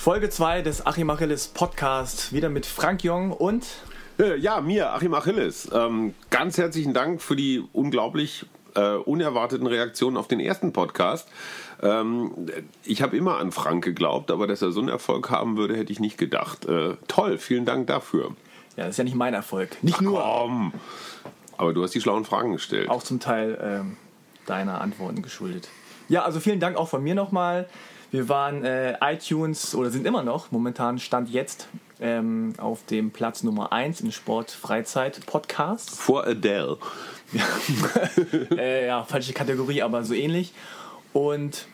Folge 2 des Achim Achilles Podcast. Wieder mit Frank Jong und. Äh, ja, mir, Achim Achilles. Ähm, ganz herzlichen Dank für die unglaublich äh, unerwarteten Reaktionen auf den ersten Podcast. Ähm, ich habe immer an Frank geglaubt, aber dass er so einen Erfolg haben würde, hätte ich nicht gedacht. Äh, toll, vielen Dank dafür. Ja, das ist ja nicht mein Erfolg. Nicht Ach, nur. Komm. Aber du hast die schlauen Fragen gestellt. Auch zum Teil ähm, deiner Antworten geschuldet. Ja, also vielen Dank auch von mir nochmal. Wir waren äh, iTunes oder sind immer noch, momentan Stand jetzt, ähm, auf dem Platz Nummer 1 im Sport-Freizeit-Podcast. Vor Adele. äh, ja, falsche Kategorie, aber so ähnlich. Und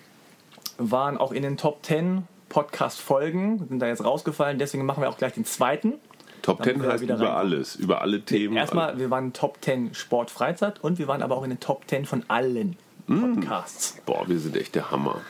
waren auch in den Top 10 Podcast-Folgen, sind da jetzt rausgefallen, deswegen machen wir auch gleich den zweiten. Top 10 heißt über rein. alles, über alle Themen. Erstmal, wir waren Top 10 Sport Freizeit und wir waren aber auch in den Top 10 von allen mm. Podcasts. Boah, wir sind echt der Hammer.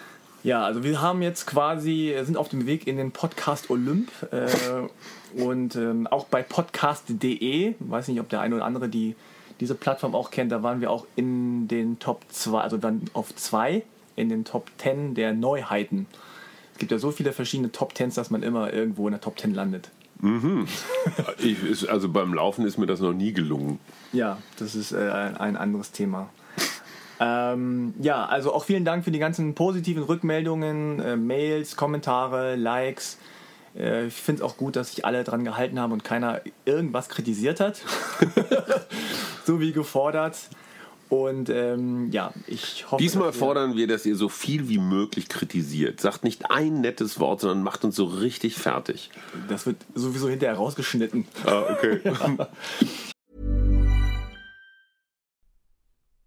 Ja, also wir haben jetzt quasi, sind auf dem Weg in den Podcast Olymp äh, und ähm, auch bei podcast.de, weiß nicht, ob der eine oder andere die, diese Plattform auch kennt, da waren wir auch in den Top 2, also dann auf 2 in den Top 10 der Neuheiten. Es gibt ja so viele verschiedene Top 10s, dass man immer irgendwo in der Top 10 landet. Mhm. ich, also beim Laufen ist mir das noch nie gelungen. Ja, das ist äh, ein anderes Thema. Ähm, ja, also auch vielen Dank für die ganzen positiven Rückmeldungen, äh, Mails, Kommentare, Likes. Äh, ich finde es auch gut, dass sich alle dran gehalten haben und keiner irgendwas kritisiert hat. so wie gefordert. Und ähm, ja, ich hoffe. Diesmal fordern wir, dass ihr so viel wie möglich kritisiert. Sagt nicht ein nettes Wort, sondern macht uns so richtig fertig. Das wird sowieso hinterher rausgeschnitten. Ah, okay. ja.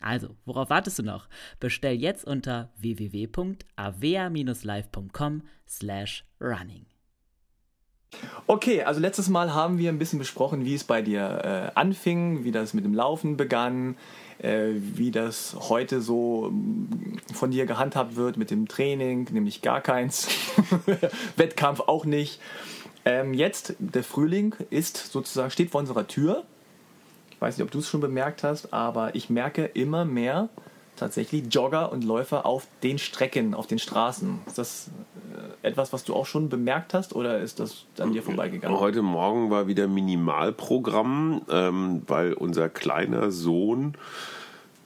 Also, worauf wartest du noch? Bestell jetzt unter www.avea-live.com slash running. Okay, also letztes Mal haben wir ein bisschen besprochen, wie es bei dir äh, anfing, wie das mit dem Laufen begann, äh, wie das heute so mm, von dir gehandhabt wird mit dem Training, nämlich gar keins, Wettkampf auch nicht. Ähm, jetzt, der Frühling ist sozusagen, steht vor unserer Tür ich weiß nicht, ob du es schon bemerkt hast, aber ich merke immer mehr tatsächlich Jogger und Läufer auf den Strecken, auf den Straßen. Ist das äh, etwas, was du auch schon bemerkt hast oder ist das an dir vorbeigegangen? Heute Morgen war wieder Minimalprogramm, ähm, weil unser kleiner Sohn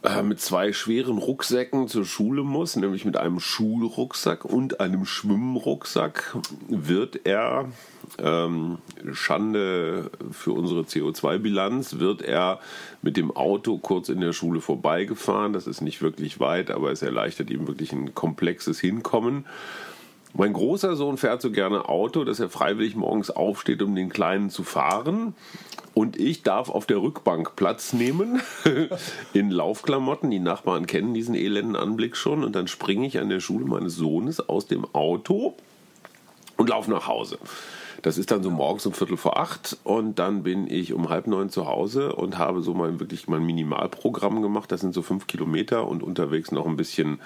äh, mit zwei schweren Rucksäcken zur Schule muss, nämlich mit einem Schulrucksack und einem Schwimmrucksack, wird er ähm, Schande für unsere CO2-Bilanz, wird er mit dem Auto kurz in der Schule vorbeigefahren. Das ist nicht wirklich weit, aber es erleichtert ihm wirklich ein komplexes Hinkommen. Mein großer Sohn fährt so gerne Auto, dass er freiwillig morgens aufsteht, um den Kleinen zu fahren. Und ich darf auf der Rückbank Platz nehmen in Laufklamotten. Die Nachbarn kennen diesen elenden Anblick schon. Und dann springe ich an der Schule meines Sohnes aus dem Auto und laufe nach Hause. Das ist dann so morgens um Viertel vor acht und dann bin ich um halb neun zu Hause und habe so mein wirklich mein Minimalprogramm gemacht. Das sind so fünf Kilometer und unterwegs noch ein bisschen,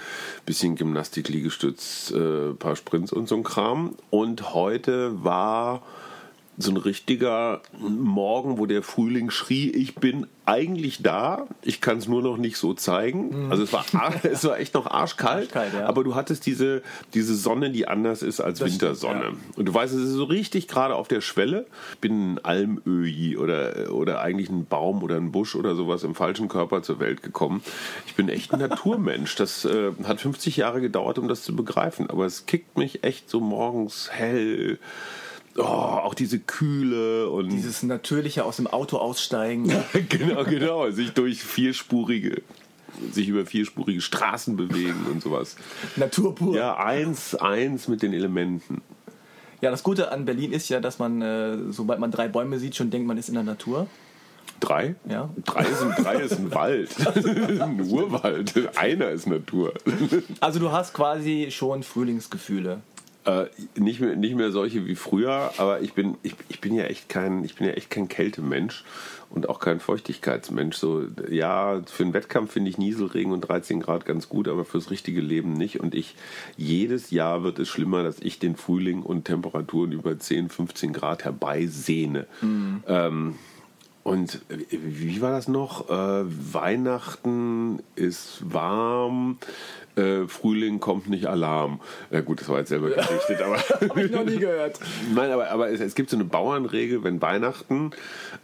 bisschen Gymnastik, Liegestütz, äh, paar Sprints und so ein Kram. Und heute war so ein richtiger Morgen, wo der Frühling schrie, ich bin eigentlich da, ich kann es nur noch nicht so zeigen. Mhm. Also es war, es war echt noch arschkalt, Arschkalt, ja. aber du hattest diese, diese Sonne, die anders ist als Das stimmt, Wintersonne. ja. Und du weißt, es ist so richtig gerade auf der Schwelle. Ich bin ein Almöhi oder, oder eigentlich ein Baum oder ein Busch oder sowas im falschen Körper zur Welt gekommen. Ich bin echt ein Naturmensch. Das äh, hat 50 Jahre gedauert, um das zu begreifen. Aber es kickt mich echt so morgens hell. Oh, auch diese Kühle und Dieses natürliche aus dem Auto aussteigen. genau, genau, sich durch vierspurige, sich über vierspurige Straßen bewegen und sowas. Natur pur. Ja, eins, eins mit den Elementen. Ja, das Gute an Berlin ist ja, dass man, äh, sobald man drei Bäume sieht, schon denkt, man ist in der Natur. Drei? Ja. Drei, sind, drei ist ein Wald. ein Urwald. Einer ist Natur. Also du hast quasi schon Frühlingsgefühle. Äh, nicht, mehr, nicht mehr solche wie früher, aber ich bin, ich, ich bin ja echt kein, ich bin ja echt kein Kältemensch und auch kein Feuchtigkeitsmensch. So, ja, für einen Wettkampf finde ich Nieselregen und 13 Grad ganz gut, aber fürs richtige Leben nicht. Und ich, jedes Jahr wird es schlimmer, dass ich den Frühling und Temperaturen über 10, 15 Grad herbeisehne. Ähm, und wie war das noch? Äh, Weihnachten ist warm, äh, Frühling kommt nicht Alarm. Na gut, das war jetzt selber gerichtet, aber. Hab ich noch nie gehört. Nein, aber, aber es, es gibt so eine Bauernregel, wenn Weihnachten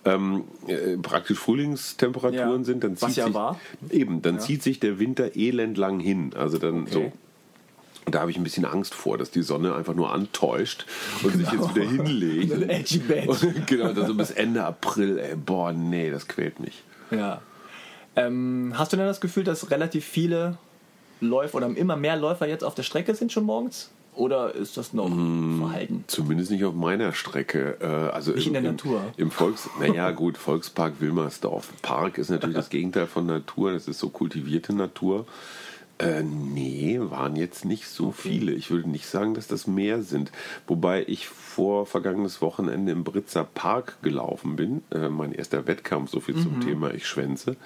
ähm, äh, praktisch Frühlingstemperaturen Ja. sind, dann Was zieht ja sich war. eben, dann zieht sich der Winter elendlang hin. Also dann Okay. so. Und da habe ich ein bisschen Angst vor, dass die Sonne einfach nur antäuscht und sich jetzt wieder hinlegt. Ein edgy. Und, genau, dann so bis Ende April, ey, boah, nee, das quält mich. Ja. Ähm, hast du denn das Gefühl, dass relativ viele Läufer oder immer mehr Läufer jetzt auf der Strecke sind schon morgens? Oder ist das noch Mm. verhalten? Zumindest nicht auf meiner Strecke. Äh, also Nicht im, in der Natur. Im Volks, naja, gut, Volkspark Wilmersdorf. Park ist natürlich das Gegenteil von Natur. Das ist so kultivierte Natur. Äh, nee, waren jetzt nicht so viele. Ich würde nicht sagen, dass das mehr sind. Wobei ich vor vergangenes Wochenende im Britzer Park gelaufen bin. Äh, mein erster Wettkampf, so viel Mhm. zum Thema Ich schwänze.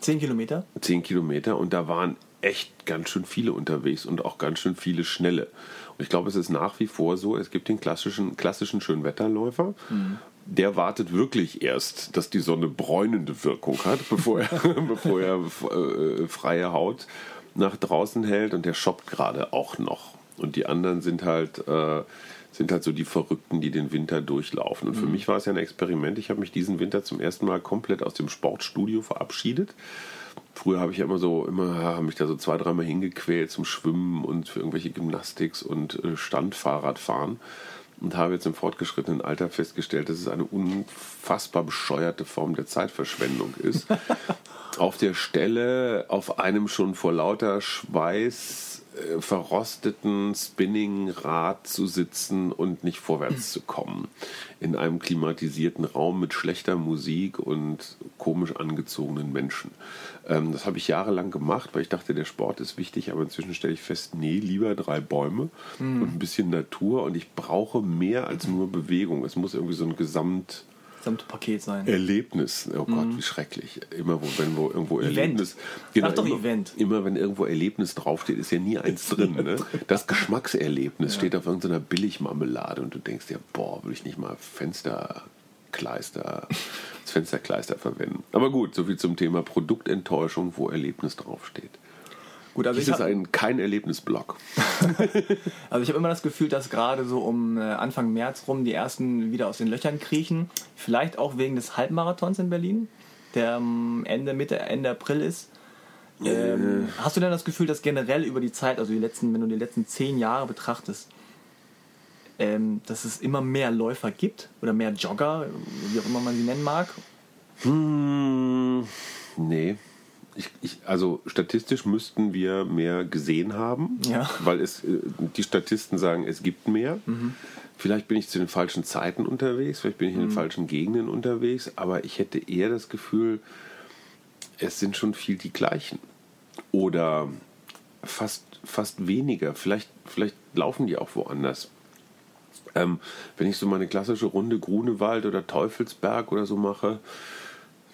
Zehn Kilometer? 10 Kilometer und da waren echt ganz schön viele unterwegs und auch ganz schön viele schnelle. Und ich glaube, es ist nach wie vor so, es gibt den klassischen, klassischen Schönwetterläufer, der wartet wirklich erst, dass die Sonne bräunende Wirkung hat, bevor er, bevor er äh, freie Haut nach draußen hält und der shoppt gerade auch noch. Und die anderen sind halt, äh, sind halt so die Verrückten, die den Winter durchlaufen. Und für mich war es ja ein Experiment. Ich habe mich diesen Winter zum ersten Mal komplett aus dem Sportstudio verabschiedet. Früher habe ich ja immer so, immer habe mich da so zwei, dreimal hingequält zum Schwimmen und für irgendwelche Gymnastiks und äh, Standfahrradfahren und habe jetzt im fortgeschrittenen Alter festgestellt, dass es eine unfassbar bescheuerte Form der Zeitverschwendung ist. auf der Stelle auf einem schon vor lauter Schweiß äh, verrosteten Spinningrad zu sitzen und nicht vorwärts zu kommen. In einem klimatisierten Raum mit schlechter Musik und komisch angezogenen Menschen. Ähm, das habe ich jahrelang gemacht, weil ich dachte, der Sport ist wichtig, aber inzwischen stelle ich fest, nee, lieber drei Bäume und ein bisschen Natur und ich brauche mehr als nur Bewegung. Es muss irgendwie so ein Gesamt Gesamte Paket sein. Erlebnis. Oh Gott, wie schrecklich. Immer wenn wo irgendwo Event. Erlebnis. Genau, Sag doch immer, Event. Immer wenn irgendwo Erlebnis draufsteht, ist ja nie eins drin. Ne? Das Geschmackserlebnis steht auf irgendeiner Billigmarmelade und du denkst dir, boah, will ich nicht mal Fensterkleister, das Fensterkleister verwenden. Aber gut, soviel zum Thema Produktenttäuschung, wo Erlebnis draufsteht. Gut, also Dies ich ist habe ein, kein Erlebnisblock. also ich hab immer das Gefühl, dass gerade so um äh, Anfang März rum die ersten wieder aus den Löchern kriechen. Vielleicht auch wegen des Halbmarathons in Berlin, der ähm, Ende, Mitte, Ende April ist. Ähm, hast du denn das Gefühl, dass generell über die Zeit, also die letzten, wenn du die letzten zehn Jahre betrachtest, ähm, dass es immer mehr Läufer gibt oder mehr Jogger, wie auch immer man sie nennen mag? Hm, nee. Ich, ich, also statistisch müssten wir mehr gesehen haben, Ja. weil es, äh, die Statisten sagen, es gibt mehr. Vielleicht bin ich zu den falschen Zeiten unterwegs, vielleicht bin ich in den falschen Gegenden unterwegs, aber ich hätte eher das Gefühl, es sind schon viel die gleichen. Oder fast, fast weniger. Vielleicht, vielleicht laufen die auch woanders. Ähm, wenn ich so meine klassische Runde Grunewald oder Teufelsberg oder so mache,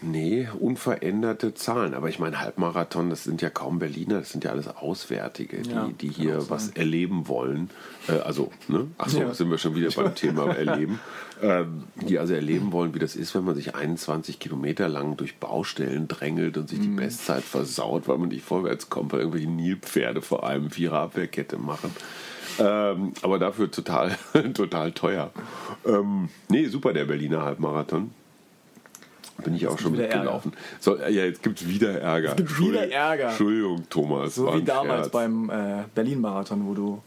Nee, unveränderte Zahlen. Aber ich meine, Halbmarathon, das sind ja kaum Berliner, das sind ja alles Auswärtige, die, Ja, die hier was sein. erleben wollen. Äh, also, ne? Achso, Ja. sind wir schon wieder beim Thema Erleben. Ähm, die also erleben wollen, wie das ist, wenn man sich 21 Kilometer lang durch Baustellen drängelt und sich Mhm. die Bestzeit versaut, weil man nicht vorwärts kommt, weil irgendwelche Nilpferde vor einem Viererabwehrkette machen. Ähm, aber dafür total, total teuer. Ähm, nee, super, der Berliner Halbmarathon. Bin ich auch schon mitgelaufen. So, ja, jetzt gibt es wieder Ärger. gibt wieder Entschuldigung- Ärger. Entschuldigung, Thomas. So wie damals Scherz. beim äh, Berlin-Marathon, wo du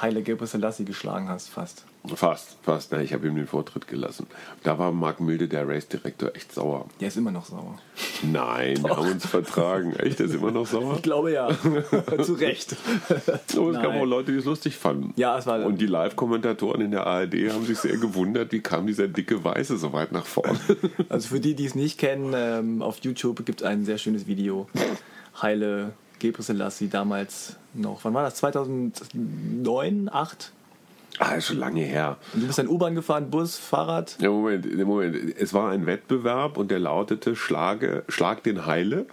Haile Gebrselassie geschlagen hast, fast. Fast, fast. Na, ich habe ihm den Vortritt gelassen. Da war Marc Milde, der Race-Direktor, echt sauer. Der ist immer noch sauer. Nein, wir haben uns vertragen. Echt, der ist immer noch sauer? Ich glaube ja. Zu Recht. Oh, es gab auch Leute, die es lustig fanden. Ja, es war- Und die Live-Kommentatoren in der ARD haben sich sehr gewundert, wie kam dieser dicke Weiße so weit nach vorne. Also für die, die es nicht kennen, ähm, auf YouTube gibt es ein sehr schönes Video. Haile Gebrselassie damals noch, wann war das? 2009, 8? Ah, ist schon lange her. Und du bist dann U-Bahn gefahren, Bus, Fahrrad. Ja, Moment, Moment. Es war ein Wettbewerb und der lautete Schlage, Schlag den Heile.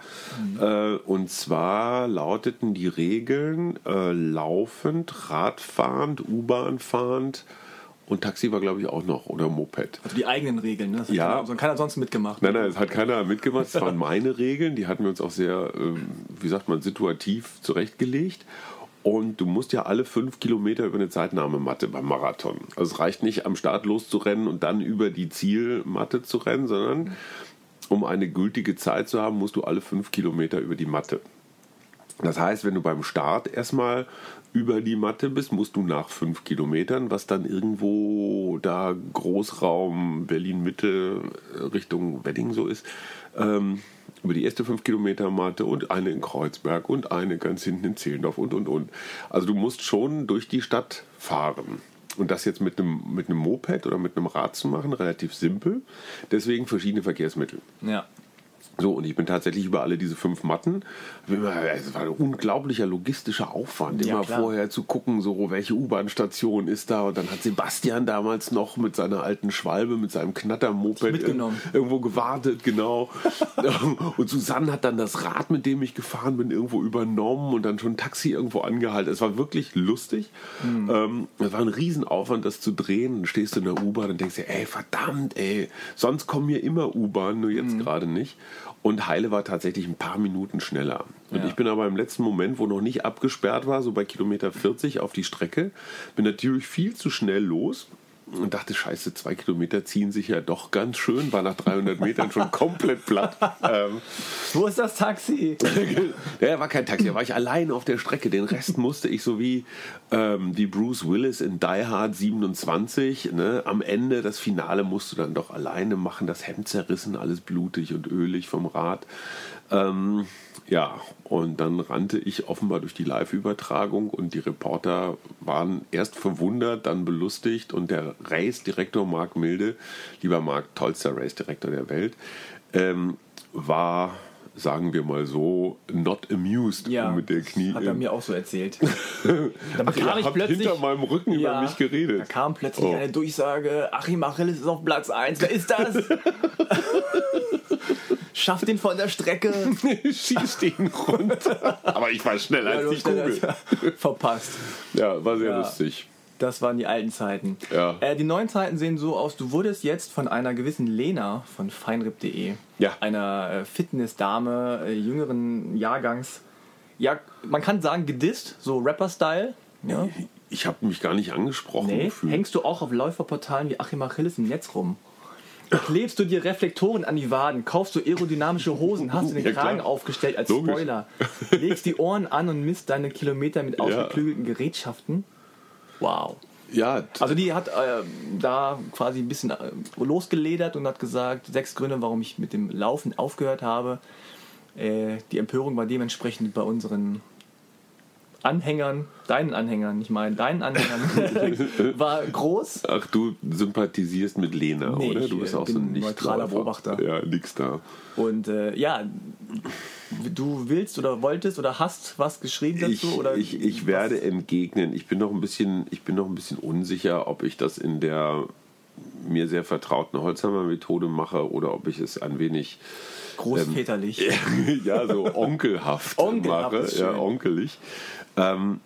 Äh, und zwar lauteten die Regeln äh, laufend, Radfahrend, U-Bahn fahrend und Taxi war, glaube ich, auch noch oder Moped. Also die eigenen Regeln, ne? Das hat Ja. Keiner, also keiner sonst mitgemacht. Nein, nein, es hat keiner mitgemacht. Es waren meine Regeln. Die hatten wir uns auch sehr, ähm, wie sagt man, situativ zurechtgelegt. Und du musst ja alle fünf Kilometer über eine Zeitnahmematte beim Marathon. Also es reicht nicht, am Start loszurennen und dann über die Zielmatte zu rennen, sondern um eine gültige Zeit zu haben, musst du alle fünf Kilometer über die Matte. Das heißt, wenn du beim Start erstmal über die Matte bist, musst du nach fünf Kilometern, was dann irgendwo da Großraum Berlin-Mitte Richtung Wedding so ist, ähm, über die erste fünf Kilometer Matte und eine in Kreuzberg und eine ganz hinten in Zehlendorf und und und. Also du musst schon durch die Stadt fahren. Und das jetzt mit einem, mit einem Moped oder mit einem Rad zu machen, relativ simpel. Deswegen verschiedene Verkehrsmittel. Ja. So, und ich bin tatsächlich über alle diese fünf Matten. Es war ein unglaublicher logistischer Aufwand, Ja, immer klar. vorher zu gucken, so welche U-Bahn-Station ist da. Und dann hat Sebastian damals noch mit seiner alten Schwalbe, mit seinem Knattermoped irgendwo gewartet, genau. und Susanne hat dann das Rad, mit dem ich gefahren bin, irgendwo übernommen und dann schon ein Taxi irgendwo angehalten. Es war wirklich lustig. Hm. Ähm, es war ein Riesenaufwand, das zu drehen. Dann stehst du in der U-Bahn und denkst dir, ey, verdammt, ey, sonst kommen hier immer U-Bahn, nur jetzt gerade nicht. Und Heile war tatsächlich ein paar Minuten schneller. Und Ja. ich bin aber im letzten Moment, wo noch nicht abgesperrt war, so bei Kilometer 40 auf die Strecke, bin natürlich viel zu schnell los und dachte, scheiße, zwei Kilometer ziehen sich ja doch ganz schön, war nach 300 Metern schon komplett platt. Ähm, Wo ist das Taxi? ja, war kein Taxi, da war ich allein auf der Strecke. Den Rest musste ich so wie, ähm, wie Bruce Willis in Die Hard 27. Ne? Am Ende, das Finale, musst du dann doch alleine machen. Das Hemd zerrissen, alles blutig und ölig vom Rad. Ähm, ja, und dann rannte ich offenbar durch die Live-Übertragung und die Reporter waren erst verwundert, dann belustigt und der Race-Direktor Marc Milde, lieber Marc, tollster Race-Direktor der Welt, ähm, war, sagen wir mal so, not amused Ja, mit der Knie. hat er mir auch so erzählt. Da bekam ich plötzlich hinter meinem Rücken über mich geredet. Da kam plötzlich Oh. eine Durchsage, Achim Achilles ist auf Platz 1. Wer ist das? Schafft ihn von der Strecke. Schießt ihn runter. Aber ich war schneller als die Kugel. Verpasst. Ja, war sehr Ja. lustig. Das waren die alten Zeiten. Ja. Äh, die neuen Zeiten sehen so aus, du wurdest jetzt von einer gewissen Lena von feinrip.de, Ja. einer äh, Fitnessdame äh, jüngeren Jahrgangs, ja, man kann sagen gedisst, so Rapper-Style. Ja. Ich habe mich gar nicht angesprochen Nee, hängst du auch auf Läuferportalen wie Achim Achilles im Netz rum? Klebst du dir Reflektoren an die Waden, kaufst du aerodynamische Hosen, hast du den Ja, klar. Kragen aufgestellt als Logisch. Spoiler, legst die Ohren an und misst deine Kilometer mit ausgeklügelten Gerätschaften. Wow. Ja, Also die hat äh, da quasi ein bisschen äh, losgeledert und hat gesagt, sechs Gründe, warum ich mit dem Laufen aufgehört habe. Äh, die Empörung war dementsprechend bei unseren Anhängern, deinen Anhängern, ich meine deinen Anhängern, war groß. ach, du sympathisierst mit Lena, Nee, oder? Du bist auch so ein nicht neutraler Beobachter. Ja, nix da. Und äh, ja, du willst oder wolltest oder hast was geschrieben dazu? Ich, oder ich, ich werde entgegnen. Ich bin noch ein bisschen, ich bin noch ein bisschen unsicher, ob ich das in der mir sehr vertrauten Holzhammer-Methode mache oder ob ich es ein wenig Großväterlich. Ähm, ja, so onkelhaft, onkelhaft mache. Ja, onkelig. Ähm,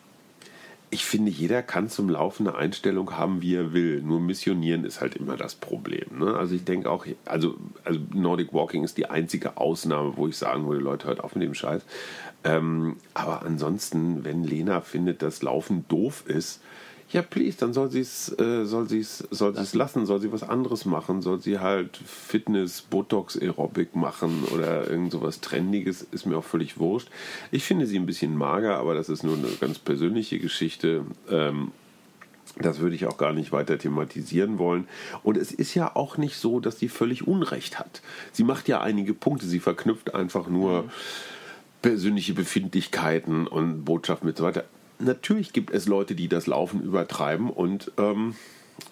ich finde, jeder kann zum Laufen eine Einstellung haben, wie er will. Nur missionieren ist halt immer das Problem. Ne? Also ich denke auch, also, also Nordic Walking ist die einzige Ausnahme, wo ich sagen würde, Leute, hört auf mit dem Scheiß. Ähm, aber ansonsten, wenn Lena findet, dass Laufen doof ist, ja, please, dann soll sie es äh, soll sie's, soll sie's lassen, soll sie was anderes machen, soll sie halt Fitness, Botox, Aerobic machen oder irgend sowas Trendiges, ist mir auch völlig wurscht. Ich finde sie ein bisschen mager, aber das ist nur eine ganz persönliche Geschichte. Ähm, das würde ich auch gar nicht weiter thematisieren wollen. Und es ist ja auch nicht so, dass sie völlig Unrecht hat. Sie macht ja einige Punkte, sie verknüpft einfach nur. Mhm persönliche Befindlichkeiten und Botschaften und so weiter natürlich gibt es Leute, die das Laufen übertreiben und ähm,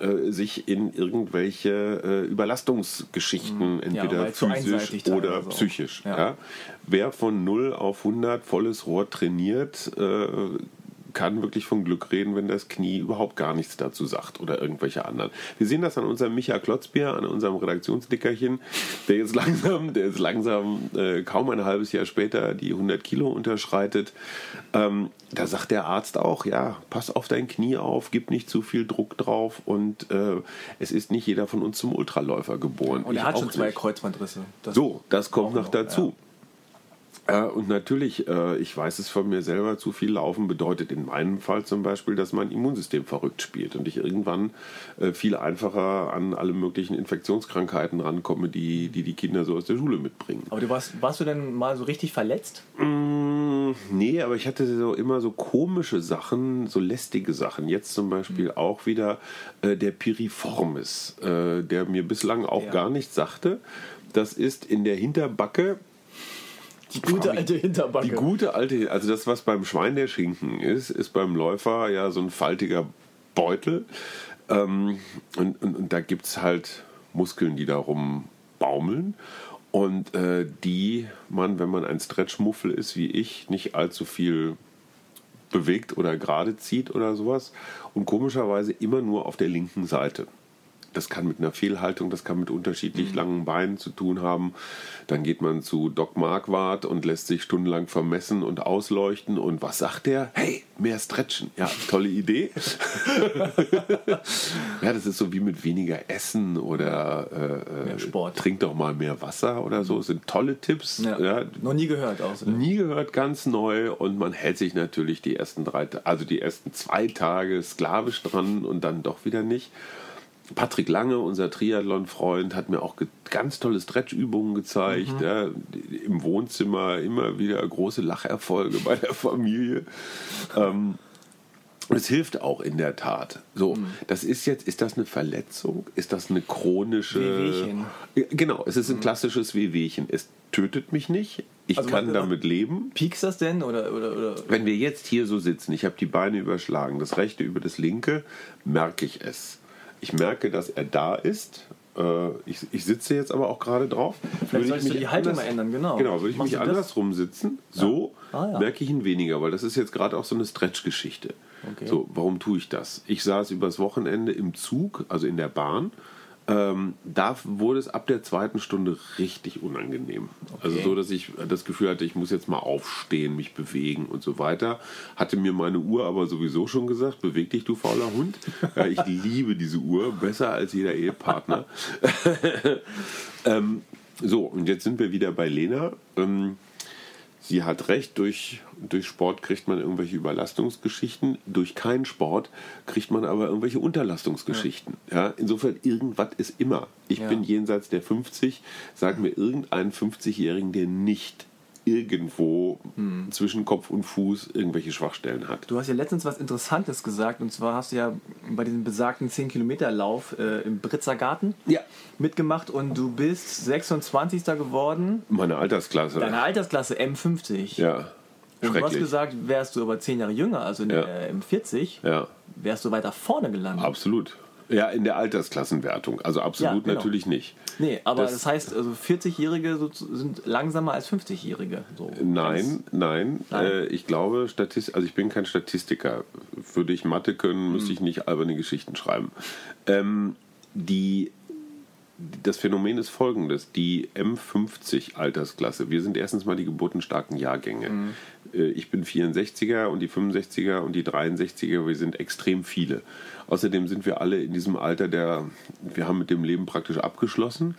äh, sich in irgendwelche äh, Überlastungsgeschichten, entweder ja, physisch oder so. psychisch. Ja. Ja. Wer von 0 auf 100 volles Rohr trainiert, äh, kann wirklich von Glück reden, wenn das Knie überhaupt gar nichts dazu sagt oder irgendwelche anderen. Wir sehen das an unserem Micha Klotzbier, an unserem Redaktionsdickerchen, der jetzt langsam, der jetzt langsam äh, kaum ein halbes Jahr später die 100 Kilo unterschreitet. Ähm, da sagt der Arzt auch, ja, pass auf dein Knie auf, gib nicht zu viel Druck drauf und äh, es ist nicht jeder von uns zum Ultraläufer geboren. Und er hat schon zwei Kreuzbandrisse. Das so, das kommt noch dazu. Ja. Äh, und natürlich, äh, ich weiß es von mir selber, zu viel Laufen bedeutet in meinem Fall zum Beispiel, dass mein Immunsystem verrückt spielt und ich irgendwann äh, viel einfacher an alle möglichen Infektionskrankheiten rankomme, die die, die Kinder so aus der Schule mitbringen. Aber du warst, warst du denn mal so richtig verletzt? Mm, nee, aber ich hatte so immer so komische Sachen, so lästige Sachen. Jetzt zum Beispiel mhm. auch wieder der Piriformis, der mir bislang auch ja. gar nichts sagte. Das ist in der Hinterbacke die gute alte Hinterbacke. Die gute alte, also das, was beim Schwein der Schinken ist, ist beim Läufer ja so ein faltiger Beutel. Ähm, und, und, und, da gibt es halt Muskeln, die darum baumeln. Und äh, die man, wenn man ein Stretchmuffel ist wie ich, nicht allzu viel bewegt oder gerade zieht oder sowas. Und komischerweise immer nur auf der linken Seite. Das kann mit einer Fehlhaltung, das kann mit unterschiedlich mhm. langen Beinen zu tun haben. Dann geht man zu Doc Marquardt und lässt sich stundenlang vermessen und ausleuchten. Und was sagt der? Hey, mehr stretchen. Ja, tolle Idee. ja, das ist so wie mit weniger Essen oder äh, äh Sport. trink doch mal mehr Wasser oder so. Das sind tolle Tipps. Ja. ja. Noch nie gehört auch. Nie gehört, ganz neu. Und man hält sich natürlich die ersten drei, also die ersten zwei Tage sklavisch dran und dann doch wieder nicht. Patrick Lange, unser Triathlon-Freund, hat mir auch ganz tolle Stretch-Übungen gezeigt. Mhm. Ja, Im Wohnzimmer immer wieder große Lacherfolge bei der Familie. Ähm, es hilft auch in der Tat. So, mhm. das ist jetzt, ist das eine Verletzung? Ist das eine chronische. Wehwehchen. Genau, es ist ein mhm. klassisches Wehwehchen. Es tötet mich nicht. Ich also kann damit leben. Piekst das denn? Oder, oder, oder? Wenn wir jetzt hier so sitzen, ich habe die Beine überschlagen, das rechte über das linke, merke ich es ich merke, dass er da ist. Äh, ich, ich sitze jetzt aber auch gerade drauf. Vielleicht solltest du die Haltung anders, mal ändern, genau. Genau, würde ich Machst mich andersrum sitzen, so ja. Ah, ja. merke ich ihn weniger, weil das ist jetzt gerade auch so eine Stretch-Geschichte. Okay. So, warum tue ich das? Ich saß übers Wochenende im Zug, also in der Bahn, ähm, da wurde es ab der zweiten Stunde richtig unangenehm. Okay. Also so, dass ich das Gefühl hatte, ich muss jetzt mal aufstehen, mich bewegen und so weiter. Hatte mir meine Uhr aber sowieso schon gesagt, beweg dich, du fauler Hund. ja, ich liebe diese Uhr, besser als jeder Ehepartner. ähm, so, und jetzt sind wir wieder bei Lena. Ähm, sie hat recht, durch, durch Sport kriegt man irgendwelche Überlastungsgeschichten, durch keinen Sport kriegt man aber irgendwelche Unterlastungsgeschichten. Ja. ja insofern, irgendwas ist immer. Ich ja. bin jenseits der 50, sag mir irgendeinen 50-Jährigen, der nicht irgendwo hm. zwischen Kopf und Fuß irgendwelche Schwachstellen hat. Du hast ja letztens was Interessantes gesagt und zwar hast du ja bei diesem besagten 10-Kilometer-Lauf äh, im Britzer Garten ja. mitgemacht und du bist 26. geworden. Meine Altersklasse. Deine Altersklasse M50. Ja. Und du hast gesagt, wärst du aber 10 Jahre jünger, also ja. M40, ja. wärst du weiter vorne gelandet. Absolut. Ja, in der Altersklassenwertung. Also absolut ja, genau. natürlich nicht. Nee, aber das, das heißt, also 40-Jährige sind langsamer als 50-Jährige. So nein, nein. nein. Äh, ich glaube, Statist also ich bin kein Statistiker. Würde ich Mathe können, müsste hm. ich nicht alberne Geschichten schreiben. Ähm, die das Phänomen ist folgendes: Die M50 Altersklasse. Wir sind erstens mal die geburtenstarken Jahrgänge. Mhm. Ich bin 64er und die 65er und die 63er, wir sind extrem viele. Außerdem sind wir alle in diesem Alter, der wir haben mit dem Leben praktisch abgeschlossen.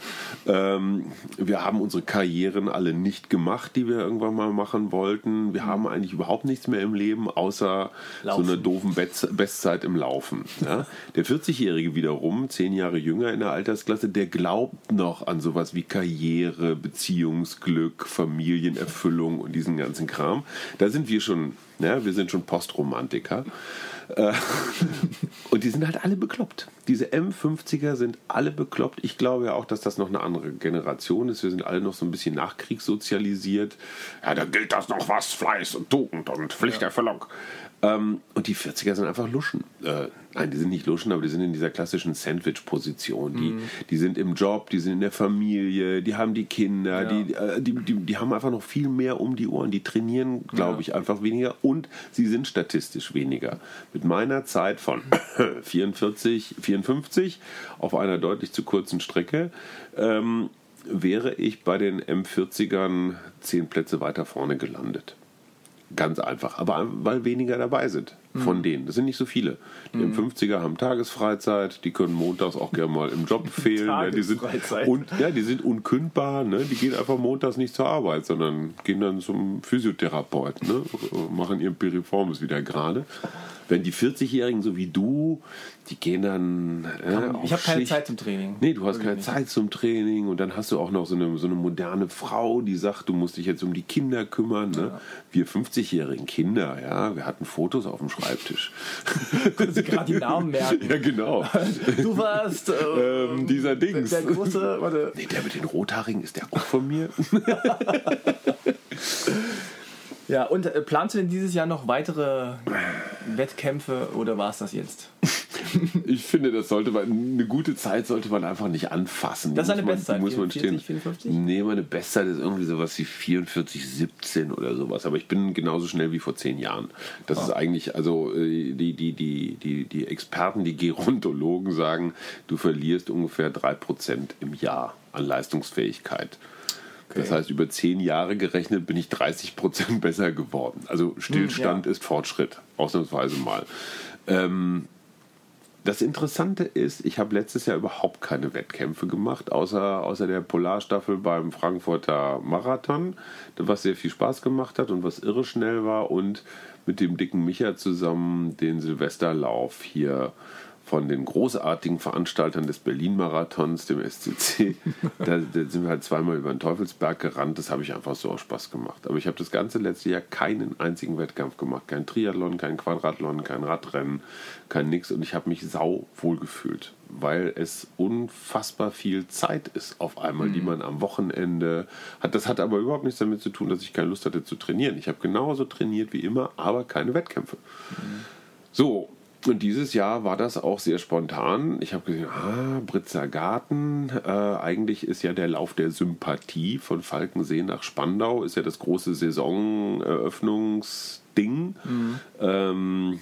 Ähm, wir haben unsere Karrieren alle nicht gemacht, die wir irgendwann mal machen wollten. Wir mhm. haben eigentlich überhaupt nichts mehr im Leben, außer Laufen. so einer doofen Bestzeit im Laufen. Ja? Der 40-Jährige wiederum, zehn Jahre jünger in der Altersklasse, der glaubt noch an sowas wie Karriere, Beziehungsglück, Familienerfüllung und diesen ganzen Kram. Da sind wir schon, ja, wir sind schon Postromantiker. Äh, und die sind halt alle bekloppt. Diese M50er sind alle bekloppt. Ich glaube ja auch, dass das noch eine andere Generation ist. Wir sind alle noch so ein bisschen nachkriegssozialisiert. Ja, da gilt das noch was, Fleiß und Tugend und Pflichterfüllung. Ähm, und die 40er sind einfach Luschen. Äh, nein, die sind nicht Luschen, aber die sind in dieser klassischen Sandwich-Position. Die, mhm. die sind im Job, die sind in der Familie, die haben die Kinder, ja. die, äh, die, die, die, haben einfach noch viel mehr um die Ohren. Die trainieren, glaube ja. ich, einfach weniger und sie sind statistisch weniger. Mit meiner Zeit von 44, 54 auf einer deutlich zu kurzen Strecke ähm, wäre ich bei den M40ern zehn Plätze weiter vorne gelandet. Ganz einfach. Aber weil weniger dabei sind von mhm. denen. Das sind nicht so viele. Die mhm. 50er haben Tagesfreizeit, die können montags auch gerne mal im Job fehlen. ja, die, sind un, ja, die sind unkündbar. Ne? Die gehen einfach montags nicht zur Arbeit, sondern gehen dann zum Physiotherapeut, ne? machen ihren Piriformis wieder gerade. Wenn die 40-Jährigen so wie du, die gehen dann. Äh, ich habe keine Zeit zum Training. Nee, du hast keine nicht. Zeit zum Training und dann hast du auch noch so eine, so eine moderne Frau, die sagt, du musst dich jetzt um die Kinder kümmern. Ne? Ja. Wir 50-jährigen Kinder, ja, wir hatten Fotos auf dem Schreibtisch. Können Sie gerade die Namen merken? Ja, genau. Du warst äh, ähm, dieser Dings. Der, der große, warte. Nee, der mit den Rothaarigen, ist der auch von mir? Ja, und äh, planst du denn dieses Jahr noch weitere Wettkämpfe oder war es das jetzt? ich finde, das sollte man, eine gute Zeit sollte man einfach nicht anfassen. Das ist eine Bestzeit, muss man 44, 54? Nee, meine Bestzeit ist irgendwie sowas wie 44, 17 oder sowas. Aber ich bin genauso schnell wie vor zehn Jahren. Das oh. ist eigentlich, also äh, die, die, die, die, die Experten, die Gerontologen sagen, du verlierst ungefähr 3% im Jahr an Leistungsfähigkeit. Okay. Das heißt, über zehn Jahre gerechnet bin ich 30 Prozent besser geworden. Also Stillstand hm, ja. ist Fortschritt, ausnahmsweise mal. Ähm, das Interessante ist, ich habe letztes Jahr überhaupt keine Wettkämpfe gemacht, außer, außer der Polarstaffel beim Frankfurter Marathon, was sehr viel Spaß gemacht hat und was irre schnell war und mit dem dicken Micha zusammen den Silvesterlauf hier von den großartigen Veranstaltern des Berlin-Marathons, dem SCC. da, da, sind wir halt zweimal über den Teufelsberg gerannt. Das habe ich einfach so aus Spaß gemacht. Aber ich habe das ganze letzte Jahr keinen einzigen Wettkampf gemacht. Kein Triathlon, kein Quadrathlon, kein Radrennen, kein nix. Und ich habe mich sau wohl gefühlt, weil es unfassbar viel Zeit ist auf einmal, mhm. die man am Wochenende hat. Das hat aber überhaupt nichts damit zu tun, dass ich keine Lust hatte zu trainieren. Ich habe genauso trainiert wie immer, aber keine Wettkämpfe. Mhm. So, und dieses Jahr war das auch sehr spontan. Ich habe gesehen, ah, Britzer Garten, äh, eigentlich ist ja der Lauf der Sympathie von Falkensee nach Spandau, ist ja das große Saisoneröffnungsding. Mhm. Ähm,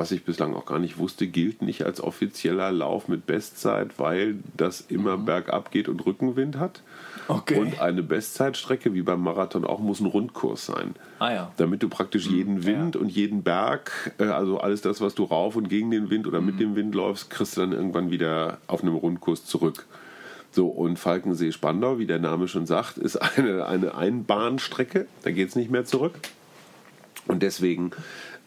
was ich bislang auch gar nicht wusste, gilt nicht als offizieller Lauf mit Bestzeit, weil das immer mhm. bergab geht und Rückenwind hat. Okay. Und eine Bestzeitstrecke, wie beim Marathon auch, muss ein Rundkurs sein. Ah, ja. Damit du praktisch mhm. jeden Wind ja. und jeden Berg, äh, also alles das, was du rauf und gegen den Wind oder mhm. mit dem Wind läufst, kriegst du dann irgendwann wieder auf einem Rundkurs zurück. So, und Falkensee-Spandau, wie der Name schon sagt, ist eine, eine Einbahnstrecke. Da geht es nicht mehr zurück. Und deswegen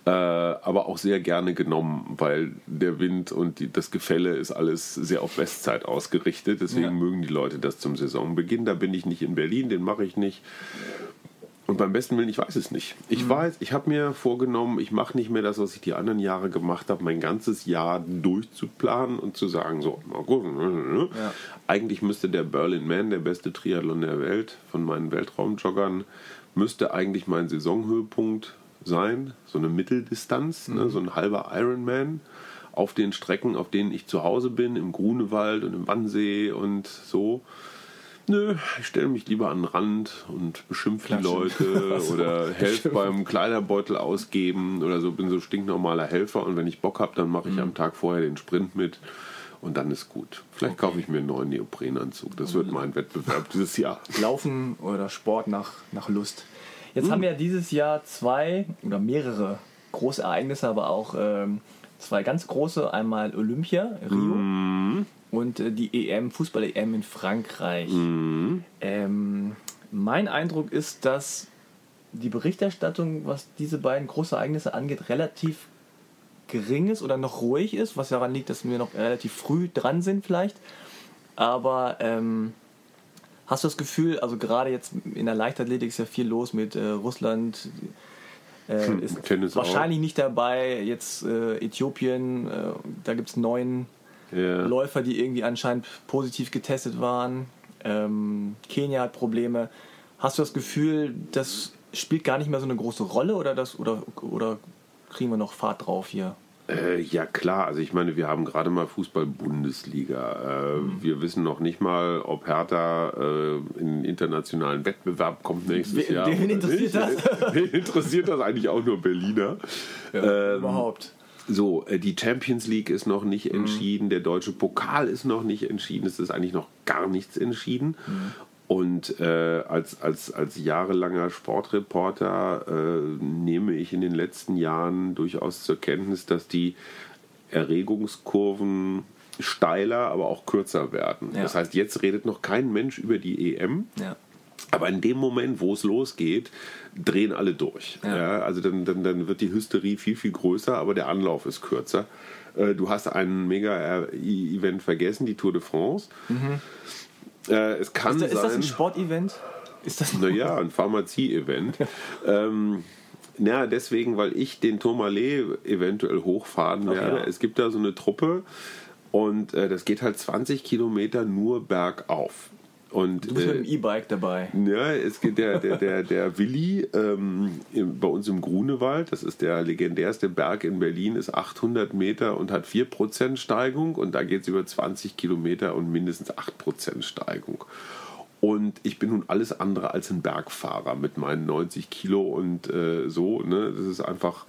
aber auch sehr gerne genommen, weil der Wind und die, das Gefälle ist alles sehr auf Westzeit ausgerichtet. Deswegen ja. mögen die Leute das zum Saisonbeginn. Da bin ich nicht in Berlin, den mache ich nicht. Und beim besten Willen, ich weiß es nicht. Ich mhm. weiß, ich habe mir vorgenommen, ich mache nicht mehr das, was ich die anderen Jahre gemacht habe, mein ganzes Jahr durchzuplanen und zu sagen, so, na gut, ne, ne, ne. Ja. eigentlich müsste der Berlin Man, der beste Triathlon der Welt, von meinen Weltraumjoggern, müsste eigentlich mein Saisonhöhepunkt sein, so eine Mitteldistanz, ne, mhm. ne, so ein halber Ironman auf den Strecken, auf denen ich zu Hause bin, im Grunewald und im Wannsee und so. Nö, ich stelle mich lieber an den Rand und beschimpfe die Leute so, oder helfe beim Kleiderbeutel ausgeben oder so, bin so stinknormaler Helfer und wenn ich Bock habe, dann mache ich mhm. am Tag vorher den Sprint mit und dann ist gut. Vielleicht okay. kaufe ich mir einen neuen Neoprenanzug. Das wird mein Wettbewerb dieses Jahr. Laufen oder Sport nach, nach Lust. Jetzt hm. haben wir dieses Jahr zwei oder mehrere große Ereignisse, aber auch ähm, zwei ganz große. Einmal Olympia, Rio. Mm. Und äh, die EM, Fußball-EM in Frankreich. Mm. Ähm, mein Eindruck ist, dass die Berichterstattung, was diese beiden großen Ereignisse angeht, relativ gering ist oder noch ruhig ist, was daran liegt, dass wir noch relativ früh dran sind vielleicht. Aber ähm, hast du das Gefühl, also gerade jetzt in der Leichtathletik ist ja viel los mit äh, Russland, äh, hm, ist Tennis wahrscheinlich auch. nicht dabei, jetzt äh, Äthiopien, äh, da gibt es neun yeah. Läufer, die irgendwie anscheinend positiv getestet waren. Ähm, Kenia hat Probleme. Hast du das Gefühl, das spielt gar nicht mehr so eine große Rolle oder, das, oder, oder kriegen wir noch Fahrt drauf hier? Äh, ja klar, also ich meine, wir haben gerade mal Fußball-Bundesliga. Äh, mhm. Wir wissen noch nicht mal, ob Hertha äh, in internationalen Wettbewerb kommt nächstes We Jahr. Wen interessiert das? Wen interessiert das eigentlich auch nur Berliner? Ja, ähm, überhaupt. So, äh, die Champions League ist noch nicht mhm. entschieden, der deutsche Pokal ist noch nicht entschieden, es ist eigentlich noch gar nichts entschieden. Mhm. Und äh, als, als, als jahrelanger Sportreporter äh, nehme ich in den letzten Jahren durchaus zur Kenntnis, dass die Erregungskurven steiler, aber auch kürzer werden. Ja. Das heißt, jetzt redet noch kein Mensch über die EM. Ja. Aber in dem Moment, wo es losgeht, drehen alle durch. Ja. ja. also dann, dann, dann wird die Hysterie viel, viel größer, aber der Anlauf ist kürzer. Äh, du hast ein Mega-Event vergessen, die Tour de France. Mhm. Äh, es kann ist, da, ist sein, das ein Sportevent? Ist das naja, ein Pharmazie-Event. ähm, ja, deswegen, weil ich den Tourmalet eventuell hochfahren okay, werde. Ja. Es gibt da so eine Truppe und äh, das geht halt 20 Kilometer nur bergauf. Und, du bist äh, mit dem E-Bike dabei. Ja, es geht der, der, der, der Willi ähm, bei uns im Grunewald, das ist der legendärste Berg in Berlin, ist 800 Meter und hat 4% Steigung und da geht es über 20 Kilometer und mindestens 8% Steigung. Und ich bin nun alles andere als ein Bergfahrer mit meinen 90 Kilo und äh, so. Ne? Das ist einfach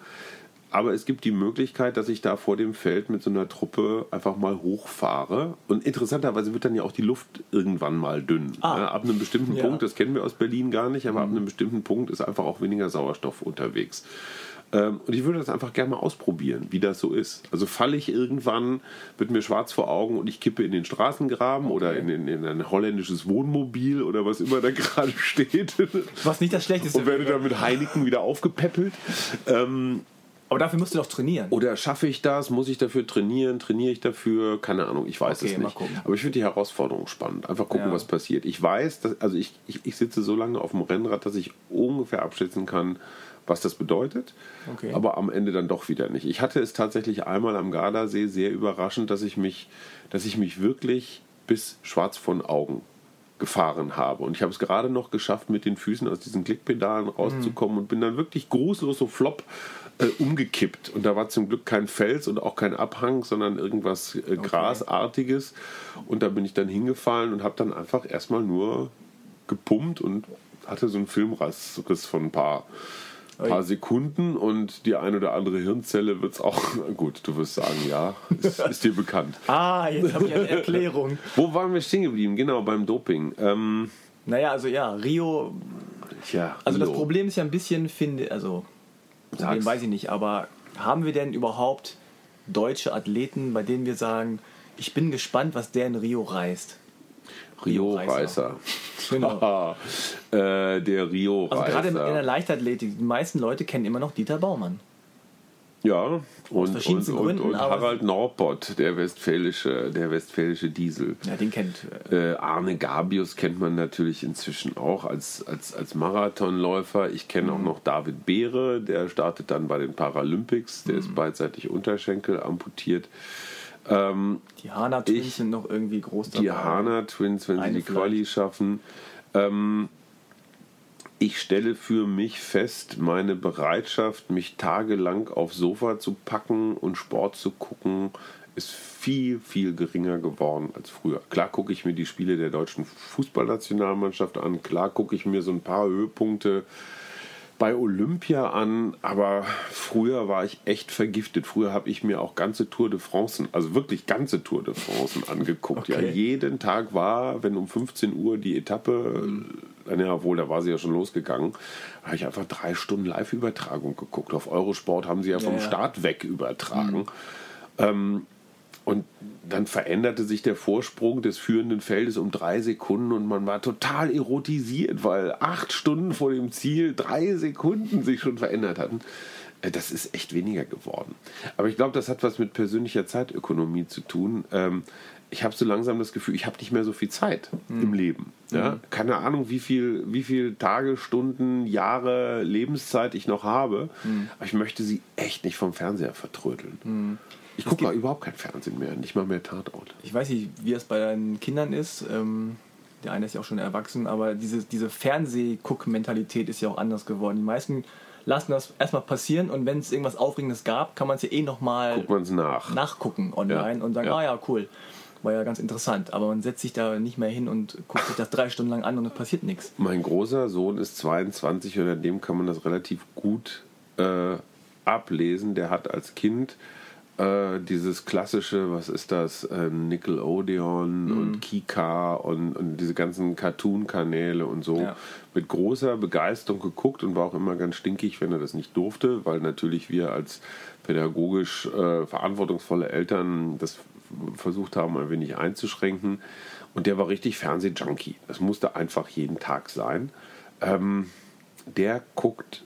aber es gibt die Möglichkeit, dass ich da vor dem Feld mit so einer Truppe einfach mal hochfahre. Und interessanterweise wird dann ja auch die Luft irgendwann mal dünn. Ah. Ja, ab einem bestimmten ja. Punkt, das kennen wir aus Berlin gar nicht, aber mhm. ab einem bestimmten Punkt ist einfach auch weniger Sauerstoff unterwegs. Ähm, und ich würde das einfach gerne mal ausprobieren, wie das so ist. Also falle ich irgendwann, wird mir schwarz vor Augen und ich kippe in den Straßengraben okay. oder in, in, in, ein holländisches Wohnmobil oder was immer da gerade steht. Was nicht das Schlechteste. Und werde dann mit Heineken wieder aufgepäppelt. Ähm, aber dafür musst du doch trainieren. Oder schaffe ich das? Muss ich dafür trainieren? Trainiere ich dafür? Keine Ahnung, ich weiß okay, es nicht. Aber ich finde die Herausforderung spannend. Einfach gucken, ja. was passiert. Ich weiß, dass, also ich, ich, ich sitze so lange auf dem Rennrad, dass ich ungefähr abschätzen kann, was das bedeutet. Okay. Aber am Ende dann doch wieder nicht. Ich hatte es tatsächlich einmal am Gardasee sehr überraschend, dass ich mich, dass ich mich wirklich bis schwarz von Augen gefahren habe. Und ich habe es gerade noch geschafft, mit den Füßen aus diesen Klickpedalen rauszukommen mhm. und bin dann wirklich grußlos so flop äh, umgekippt. Und da war zum Glück kein Fels und auch kein Abhang, sondern irgendwas äh, Grasartiges. Und da bin ich dann hingefallen und habe dann einfach erstmal nur gepumpt und hatte so einen Filmriss von ein paar, paar Sekunden und die eine oder andere Hirnzelle wird es auch, gut, du wirst sagen, ja, ist, ist dir bekannt. ah, jetzt habe ich eine Erklärung. Wo waren wir stehen geblieben? Genau, beim Doping. Ähm, naja, also ja, Rio. Ja, also Rio. das Problem ist ja ein bisschen, finde, also Problem weiß ich nicht, aber haben wir denn überhaupt deutsche Athleten, bei denen wir sagen, ich bin gespannt, was der in Rio reist? Rio-Reißer. Genau. äh, der Rio-Reißer. Also gerade in der Leichtathletik, die meisten Leute kennen immer noch Dieter Baumann. Ja, und, und, und, und Harald Norpott, der westfälische, der westfälische Diesel. Ja, den kennt. Äh, äh, Arne Gabius kennt man natürlich inzwischen auch als, als, als Marathonläufer. Ich kenne mhm. auch noch David Beere, der startet dann bei den Paralympics, der mhm. ist beidseitig Unterschenkel amputiert. Ähm, die Hana Twins sind noch irgendwie groß dabei. Die Hana Twins, wenn Eine sie die Quali schaffen. Ähm, ich stelle für mich fest, meine Bereitschaft, mich tagelang aufs Sofa zu packen und Sport zu gucken, ist viel, viel geringer geworden als früher. Klar gucke ich mir die Spiele der deutschen Fußballnationalmannschaft an, klar gucke ich mir so ein paar Höhepunkte bei Olympia an, aber früher war ich echt vergiftet. Früher habe ich mir auch ganze Tour de France, also wirklich ganze Tour de France angeguckt. Okay. Ja, jeden Tag war, wenn um 15 Uhr die Etappe, mhm. Ja, wohl, da war sie ja schon losgegangen, habe ich einfach drei Stunden Live-Übertragung geguckt. Auf Eurosport haben sie ja vom ja, ja. Start weg übertragen. Mhm. Ähm, und dann veränderte sich der Vorsprung des führenden Feldes um drei Sekunden und man war total erotisiert, weil acht Stunden vor dem Ziel drei Sekunden sich schon verändert hatten. Äh, das ist echt weniger geworden. Aber ich glaube, das hat was mit persönlicher Zeitökonomie zu tun. Ähm, ich habe so langsam das Gefühl, ich habe nicht mehr so viel Zeit mhm. im Leben. Ja? Mhm. Keine Ahnung, wie viel, wie viel Tage, Stunden, Jahre Lebenszeit ich noch habe. Mhm. Aber ich möchte sie echt nicht vom Fernseher vertrödeln. Mhm. Ich gucke überhaupt kein Fernsehen mehr, nicht mal mehr Tatort. Ich weiß nicht, wie es bei deinen Kindern ist. Ähm, der eine ist ja auch schon erwachsen, aber diese, diese Fernsehguck-Mentalität ist ja auch anders geworden. Die meisten lassen das erstmal passieren und wenn es irgendwas Aufregendes gab, kann man es ja eh nochmal nach. nachgucken online ja. und sagen, ja. ah ja, cool. War ja ganz interessant, aber man setzt sich da nicht mehr hin und guckt sich das drei Stunden lang an und es passiert nichts. Mein großer Sohn ist 22 und an dem kann man das relativ gut äh, ablesen. Der hat als Kind äh, dieses klassische, was ist das, äh, Nickelodeon mhm. und Kika und, und, diese ganzen Cartoon-Kanäle und so ja. mit großer Begeisterung geguckt und war auch immer ganz stinkig, wenn er das nicht durfte, weil natürlich wir als pädagogisch äh, verantwortungsvolle Eltern das versucht haben, ein wenig einzuschränken. Und der war richtig Fernsehjunkie. Es musste einfach jeden Tag sein. Ähm, der guckt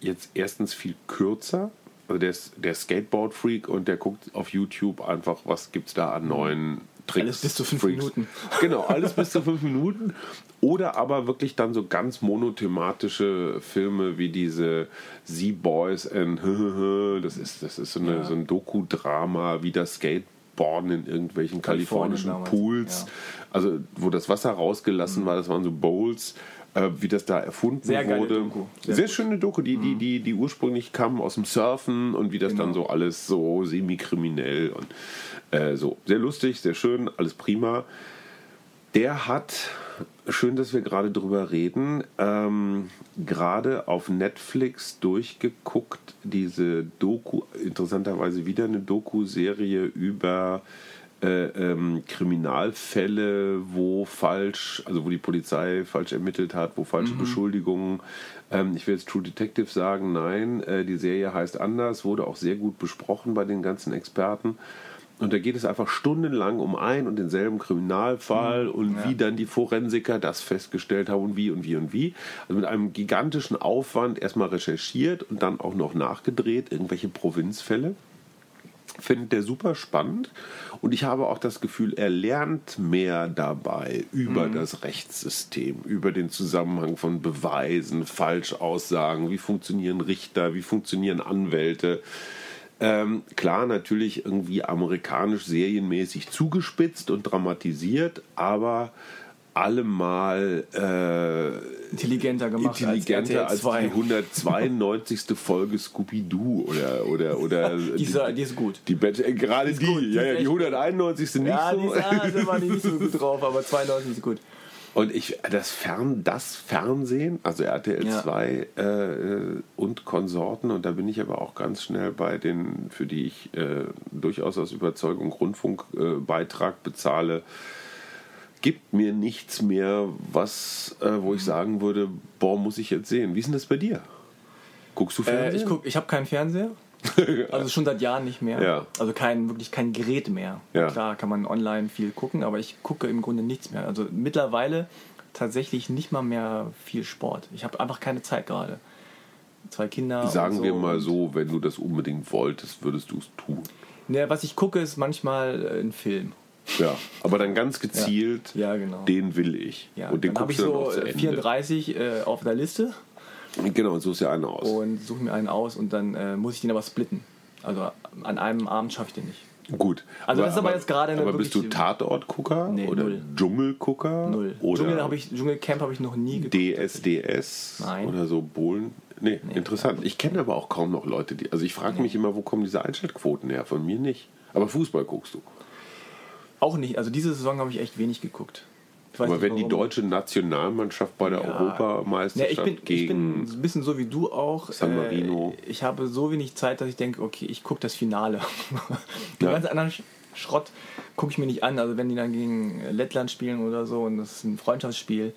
jetzt erstens viel kürzer also der ist der Skateboard-Freak und der guckt auf YouTube einfach, was gibt es da an neuen Tricks. Alles bis zu fünf Freaks. Minuten. Genau, alles bis zu fünf Minuten. Oder aber wirklich dann so ganz monothematische Filme wie diese Z Boys and das ist, das ist so, eine, ja. so ein Doku-Drama wie das Skateboarden in irgendwelchen kalifornischen Pools. Ja. Also wo das Wasser rausgelassen mhm. war, das waren so Bowls äh, wie das da erfunden Sehr wurde. Doku. Sehr, Sehr schöne Doku, die, die, mhm. die, die ursprünglich kam aus dem Surfen und wie das genau. dann so alles so semi-kriminell und äh, so. Sehr lustig, sehr schön, alles prima. Der hat, schön, dass wir gerade drüber reden, ähm, gerade auf Netflix durchgeguckt, diese Doku, interessanterweise wieder eine Doku-Serie über äh, ähm, Kriminalfälle, wo falsch, also wo die Polizei falsch ermittelt hat, wo falsche mhm. Beschuldigungen. Ähm, ich will jetzt True Detective sagen, nein, äh, die Serie heißt anders, wurde auch sehr gut besprochen bei den ganzen Experten. Und da geht es einfach stundenlang um ein und denselben Kriminalfall mhm, und ja. wie dann die Forensiker das festgestellt haben und wie und wie und wie. Also mit einem gigantischen Aufwand erstmal recherchiert und dann auch noch nachgedreht, irgendwelche Provinzfälle findet der super spannend und ich habe auch das Gefühl, er lernt mehr dabei über mhm. das Rechtssystem, über den Zusammenhang von Beweisen, Falschaussagen, wie funktionieren Richter, wie funktionieren Anwälte. Ähm, klar, natürlich irgendwie amerikanisch serienmäßig zugespitzt und dramatisiert, aber allemal äh, intelligenter gemacht intelligenter als, als, die 192. Folge Scooby-Doo oder oder oder die, die, ist gut die äh, gerade die, die, ja, ja die 191. nicht ja, so die, ist, da waren die nicht so gut drauf aber 92 ist gut und ich das Fern das Fernsehen also RTL ja. 2 äh, und Konsorten und da bin ich aber auch ganz schnell bei den für die ich äh, durchaus aus Überzeugung Rundfunkbeitrag äh, bezahle gibt mir nichts mehr, was, äh, wo ich sagen würde, boah, muss ich jetzt sehen. Wie ist denn das bei dir? Guckst du Fernsehen? Äh, ich guck, ich habe keinen Fernseher. also schon seit Jahren nicht mehr. Ja. Also kein, wirklich kein Gerät mehr. Ja. Klar kann man online viel gucken, aber ich gucke im Grunde nichts mehr. Also mittlerweile tatsächlich nicht mal mehr viel Sport. Ich habe einfach keine Zeit gerade. Zwei Kinder. Sagen so wir mal so, wenn du das unbedingt wolltest, würdest du es tun. Ne, was ich gucke, ist manchmal äh, ein Film. Ja, aber dann ganz gezielt, ja. Ja, genau. den will ich. Ja, und den dann habe ich so 34 äh, auf der Liste. Genau, und suchst dir einen aus. Und suche mir einen aus und dann äh, muss ich den aber splitten. Also an einem Abend schaffe ich den nicht. Gut. Also aber, das ist aber, jetzt gerade eine Aber bist du Tatortgucker nee, oder null. Dschungelgucker? Null. Oder Dschungel hab ich, Dschungelcamp habe ich noch nie geguckt. DSDS Nein. oder so Bohlen? Nee, nee interessant. Ich kenne aber auch kaum noch Leute, die. Also ich frage nee. mich immer, wo kommen diese Einschaltquoten her? Von mir nicht. Aber Fußball guckst du. Auch nicht. Also diese Saison habe ich echt wenig geguckt. Aber wenn die deutsche Nationalmannschaft bei der Ja. Europameisterschaft Ja, ich, bin, ich gegen bin ein bisschen so wie du auch. San Marino. Äh, ich habe so wenig Zeit, dass ich denke, okay, ich gucke das Finale. Den Ja. ganzen anderen Sch- Schrott gucke ich mir nicht an. Also wenn die dann gegen Lettland spielen oder so und das ist ein Freundschaftsspiel,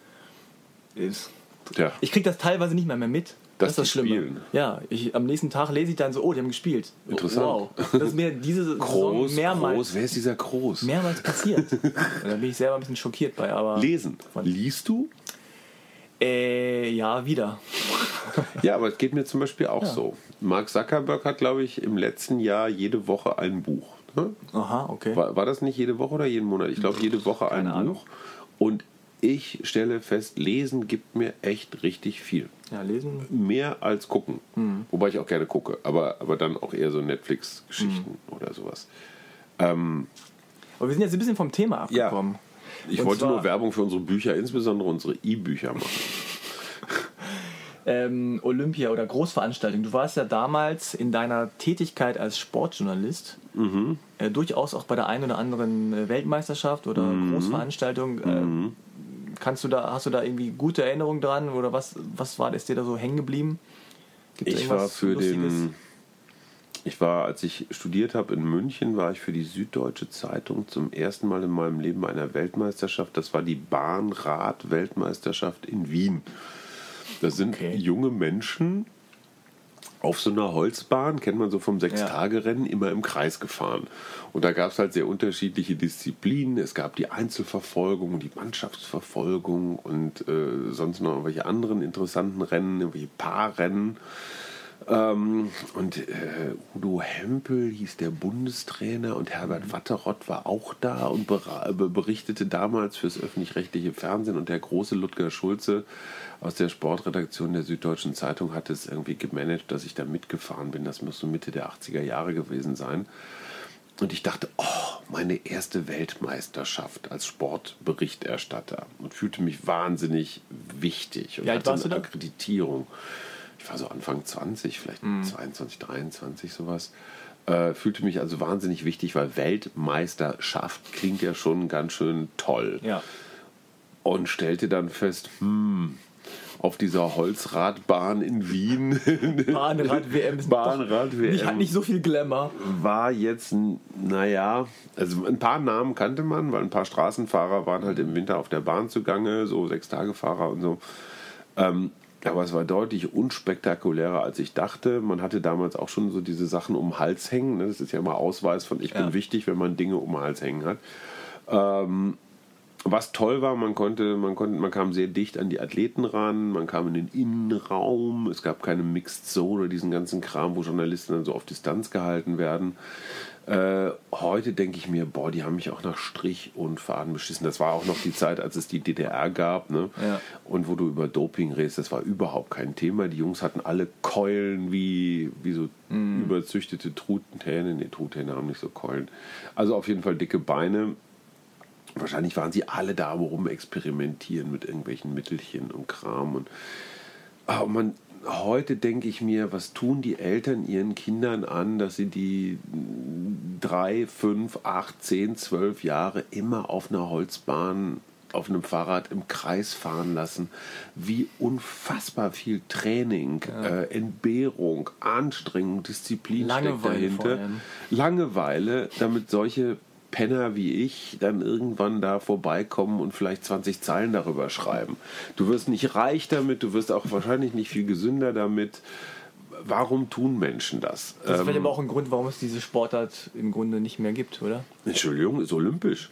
ist. ja, Ich kriege das teilweise nicht mehr, mehr mit. Dass das ist das Schlimme. Ja, ich, am nächsten Tag lese ich dann so, oh, die haben gespielt. Interessant. Wow. Das ist mir diese Saison groß, mehrmals, groß. Wer ist dieser Groß? mehrmals passiert. da bin ich selber ein bisschen schockiert bei. Aber Lesen. Liest du? Äh, ja, wieder. Ja, aber es geht mir zum Beispiel auch Ja. so. Mark Zuckerberg hat, glaube ich, im letzten Jahr jede Woche ein Buch. Ne? Aha, okay. War, war das nicht jede Woche oder jeden Monat? Ich glaube, jede Woche ein Keine Ahnung. Buch. Und ich stelle fest, Lesen gibt mir echt richtig viel. Ja, lesen. Mehr als gucken. Mhm. Wobei ich auch gerne gucke, aber, aber dann auch eher so Netflix-Geschichten Mhm. oder sowas. Ähm, Aber wir sind jetzt ein bisschen vom Thema Ja. abgekommen. ich Und wollte nur Werbung für unsere Bücher, insbesondere unsere E-Bücher machen. Ähm, Olympia oder Großveranstaltung. Du warst ja damals in deiner Tätigkeit als Sportjournalist Mhm. äh, durchaus auch bei der einen oder anderen äh, Weltmeisterschaft oder Mhm. Großveranstaltung. Äh, kannst du da, hast du da irgendwie gute Erinnerungen dran oder was, was war, ist dir da so hängen geblieben? Gibt's Ich war für Lustiges? den. Ich war, als ich studiert habe in München, war ich für die Süddeutsche Zeitung zum ersten Mal in meinem Leben bei einer Weltmeisterschaft. Das war die Bahnrad-Weltmeisterschaft in Wien. Das sind Okay. junge Menschen auf so einer Holzbahn, kennt man so vom Sechstagerennen, immer im Kreis gefahren. Und da gab es halt sehr unterschiedliche Disziplinen. Es gab die Einzelverfolgung, die Mannschaftsverfolgung und äh, sonst noch irgendwelche anderen interessanten Rennen, irgendwelche Paarrennen. Ähm, und äh, Udo Hempel hieß der Bundestrainer und Herbert Watterott war auch da und be- berichtete damals fürs öffentlich-rechtliche Fernsehen und der große Ludger Schulze aus der Sportredaktion der Süddeutschen Zeitung hat es irgendwie gemanagt, dass ich da mitgefahren bin. Das muss so Mitte der 80er Jahre gewesen sein. Und ich dachte, oh, meine erste Weltmeisterschaft als Sportberichterstatter und fühlte mich wahnsinnig wichtig und alt hatte eine du da? Ich war so Anfang 20, vielleicht Mhm. 22, 23 sowas. Äh, fühlte mich also wahnsinnig wichtig, weil Weltmeisterschaft klingt ja schon ganz schön toll. Ja. Und stellte dann fest, hm, auf dieser Holzradbahn in Wien Bahnrad-WM Bahnrad-WM. Nicht, hat nicht so viel Glamour. war jetzt, naja, also ein paar Namen kannte man, weil ein paar Straßenfahrer waren halt im Winter auf der Bahn zugange, so Sechstagefahrer und so. Ähm, aber es war deutlich unspektakulärer, als ich dachte. Man hatte damals auch schon so diese Sachen um den Hals hängen. ne? Das ist ja immer Ausweis von ich bin Ja. wichtig, wenn man Dinge um den Hals hängen hat. Ähm, was toll war, man konnte, man konnte, man kam sehr dicht an die Athleten ran, man kam in den Innenraum, es gab keine Mixed Zone oder diesen ganzen Kram, wo Journalisten dann so auf Distanz gehalten werden. Äh, heute denke ich mir, boah, die haben mich auch nach Strich und Faden beschissen. Das war auch noch die Zeit, als es die DDR gab, ne? Ja. Und wo du über Doping redest, das war überhaupt kein Thema. Die Jungs hatten alle Keulen wie, wie so überzüchtete Truthähne. Nee, Truthähne haben nicht so Keulen. Also auf jeden Fall dicke Beine. Wahrscheinlich waren sie alle da, worum experimentieren mit irgendwelchen Mittelchen und Kram. Und aber man, heute denke ich mir, was tun die Eltern ihren Kindern an, dass sie die drei, fünf, acht, zehn, zwölf Jahre immer auf einer Holzbahn, auf einem Fahrrad im Kreis fahren lassen? Wie unfassbar viel Training, äh, Entbehrung, Anstrengung, Disziplin Langeweile steckt dahinter. Langeweile, damit solche Penner wie ich dann irgendwann da vorbeikommen und vielleicht 20 Zeilen darüber schreiben. Du wirst nicht reich damit, du wirst auch wahrscheinlich nicht viel gesünder damit. Warum tun Menschen das? Das ist vielleicht Ähm, aber auch ein Grund, warum es diese Sportart im Grunde nicht mehr gibt, oder? Entschuldigung, ist olympisch.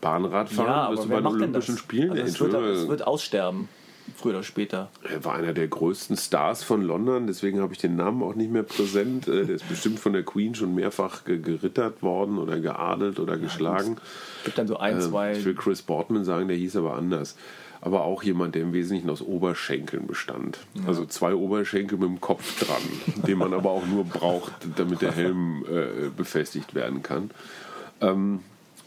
Bahnradfahren wirst du bei den Olympischen Spielen. Also es, wird, es wird aussterben, früher oder später. Er war einer der größten Stars von London, deswegen habe ich den Namen auch nicht mehr präsent. Äh, Der ist bestimmt von der Queen schon mehrfach ge- gerittert worden oder geadelt oder geschlagen. Es gibt dann so ein, Ähm, zwei. Ich will Chris Boardman sagen, der hieß aber anders. Aber auch jemand, der im Wesentlichen aus Oberschenkeln bestand. Also zwei Oberschenkel mit dem Kopf dran, den man aber auch nur braucht, damit der Helm äh, befestigt werden kann. Ähm,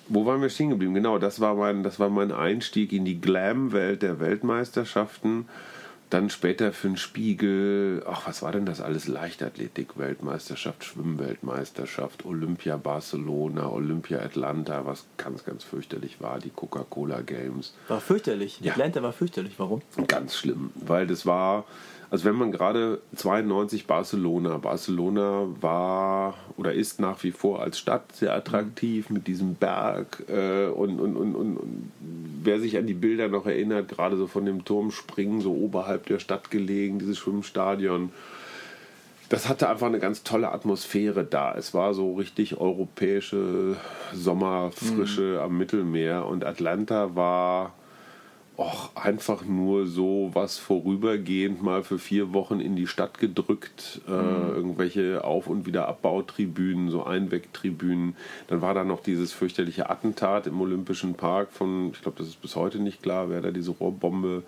wo waren wir stehen geblieben? Genau, das war mein, das war mein Einstieg in die Glam-Welt der Weltmeisterschaften. Dann später für den Spiegel, ach, was war denn das alles? Leichtathletik-Weltmeisterschaft, Schwimmweltmeisterschaft, Olympia Barcelona, Olympia Atlanta, was ganz, ganz fürchterlich war, die Coca-Cola Games. War fürchterlich. Ja. Atlanta war fürchterlich. Warum? Ganz schlimm, weil das war, also wenn man gerade 92 Barcelona, Barcelona war oder ist nach wie vor als Stadt sehr attraktiv mit diesem Berg äh, und, und, und, und, und wer sich an die Bilder noch erinnert, gerade so von dem Turmspringen, so oberhalb der Stadt gelegen, dieses Schwimmstadion, das hatte einfach eine ganz tolle Atmosphäre da. Es war so richtig europäische Sommerfrische am Mittelmeer und Atlanta war och, einfach nur so was vorübergehend mal für vier Wochen in die Stadt gedrückt. Äh, irgendwelche Auf- und Wiederabbautribünen, so Einwegtribünen. Dann war da noch dieses fürchterliche Attentat im Olympischen Park von, ich glaube, das ist bis heute nicht klar, wer da diese Rohrbombe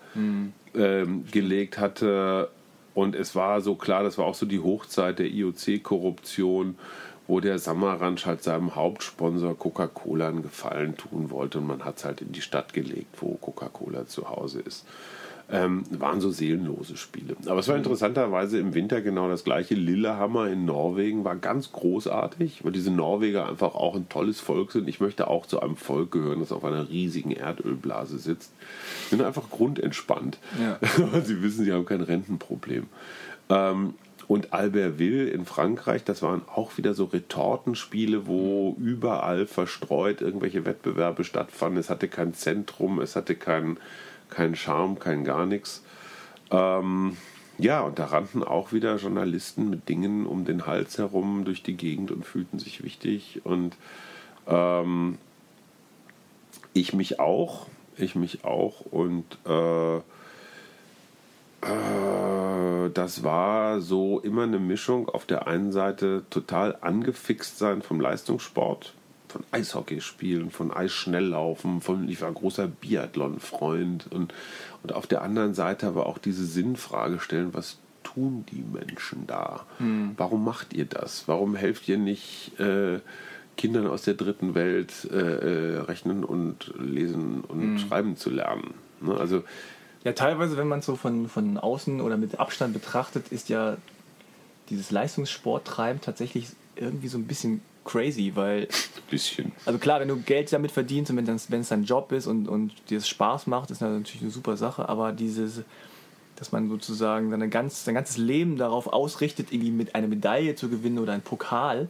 ähm, gelegt hatte. Und es war so klar, das war auch so die Hochzeit der IOC-Korruption, wo der Samaranch halt seinem Hauptsponsor Coca-Cola einen Gefallen tun wollte und man hat es halt in die Stadt gelegt, wo Coca-Cola zu Hause ist. Ähm, waren so seelenlose Spiele. Aber es war interessanterweise im Winter genau das gleiche. Lillehammer in Norwegen war ganz großartig, weil diese Norweger einfach auch ein tolles Volk sind. Ich möchte auch zu einem Volk gehören, das auf einer riesigen Erdölblase sitzt. Sind einfach grundentspannt. Ja. sie wissen, sie haben kein Rentenproblem. Ähm, und Albertville in Frankreich, das waren auch wieder so Retortenspiele, wo überall verstreut irgendwelche Wettbewerbe stattfanden. Es hatte kein Zentrum, es hatte keinen kein Charme, kein gar nichts. Ähm, ja, und da rannten auch wieder Journalisten mit Dingen um den Hals herum durch die Gegend und fühlten sich wichtig. Und ähm, ich mich auch, ich mich auch. Und äh, äh, das war so immer eine Mischung. Auf der einen Seite total angefixt sein vom Leistungssport, von Eishockeyspielen, von Eisschnelllaufen, von ich war großer Biathlon-Freund und, und auf der anderen Seite aber auch diese Sinnfrage stellen, was tun die Menschen da? Warum macht ihr das? Warum helft ihr nicht äh, Kindern aus der dritten Welt äh, äh, rechnen und lesen und schreiben zu lernen? Ne? Also Ja, teilweise, wenn man es so von, von außen oder mit Abstand betrachtet, ist ja dieses Leistungssporttreiben tatsächlich irgendwie so ein bisschen crazy, weil, ein bisschen. also klar, wenn du Geld damit verdienst und wenn es dein Job ist und, und dir es Spaß macht, ist das natürlich eine super Sache, aber dieses, dass man sozusagen seine ganz, sein ganzes Leben darauf ausrichtet, irgendwie mit einer Medaille zu gewinnen oder einen Pokal,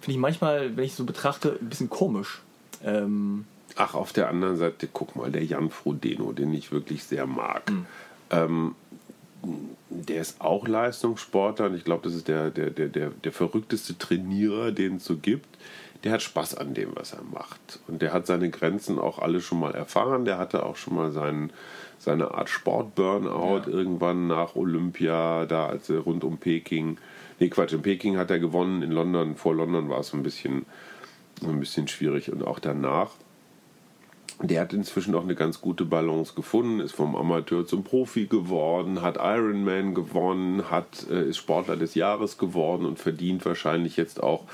finde ich manchmal, wenn ich so betrachte, ein bisschen komisch. Ähm, Ach, auf der anderen Seite, guck mal, der Jan Frodeno, den ich wirklich sehr mag. Ähm, der ist auch Leistungssportler und ich glaube, das ist der, der, der, der, der verrückteste Trainierer, den es so gibt. Der hat Spaß an dem, was er macht. Und der hat seine Grenzen auch alle schon mal erfahren. Der hatte auch schon mal seinen, seine Art Sport-Burnout Ja. irgendwann nach Olympia, da als er rund um Peking. Nee, Quatsch, in Peking hat er gewonnen, in London, vor London war es ein bisschen, ein bisschen schwierig und auch danach. Der hat inzwischen auch eine ganz gute Balance gefunden, ist vom Amateur zum Profi geworden, hat Ironman gewonnen, hat, äh, ist Sportler des Jahres geworden und verdient wahrscheinlich jetzt auch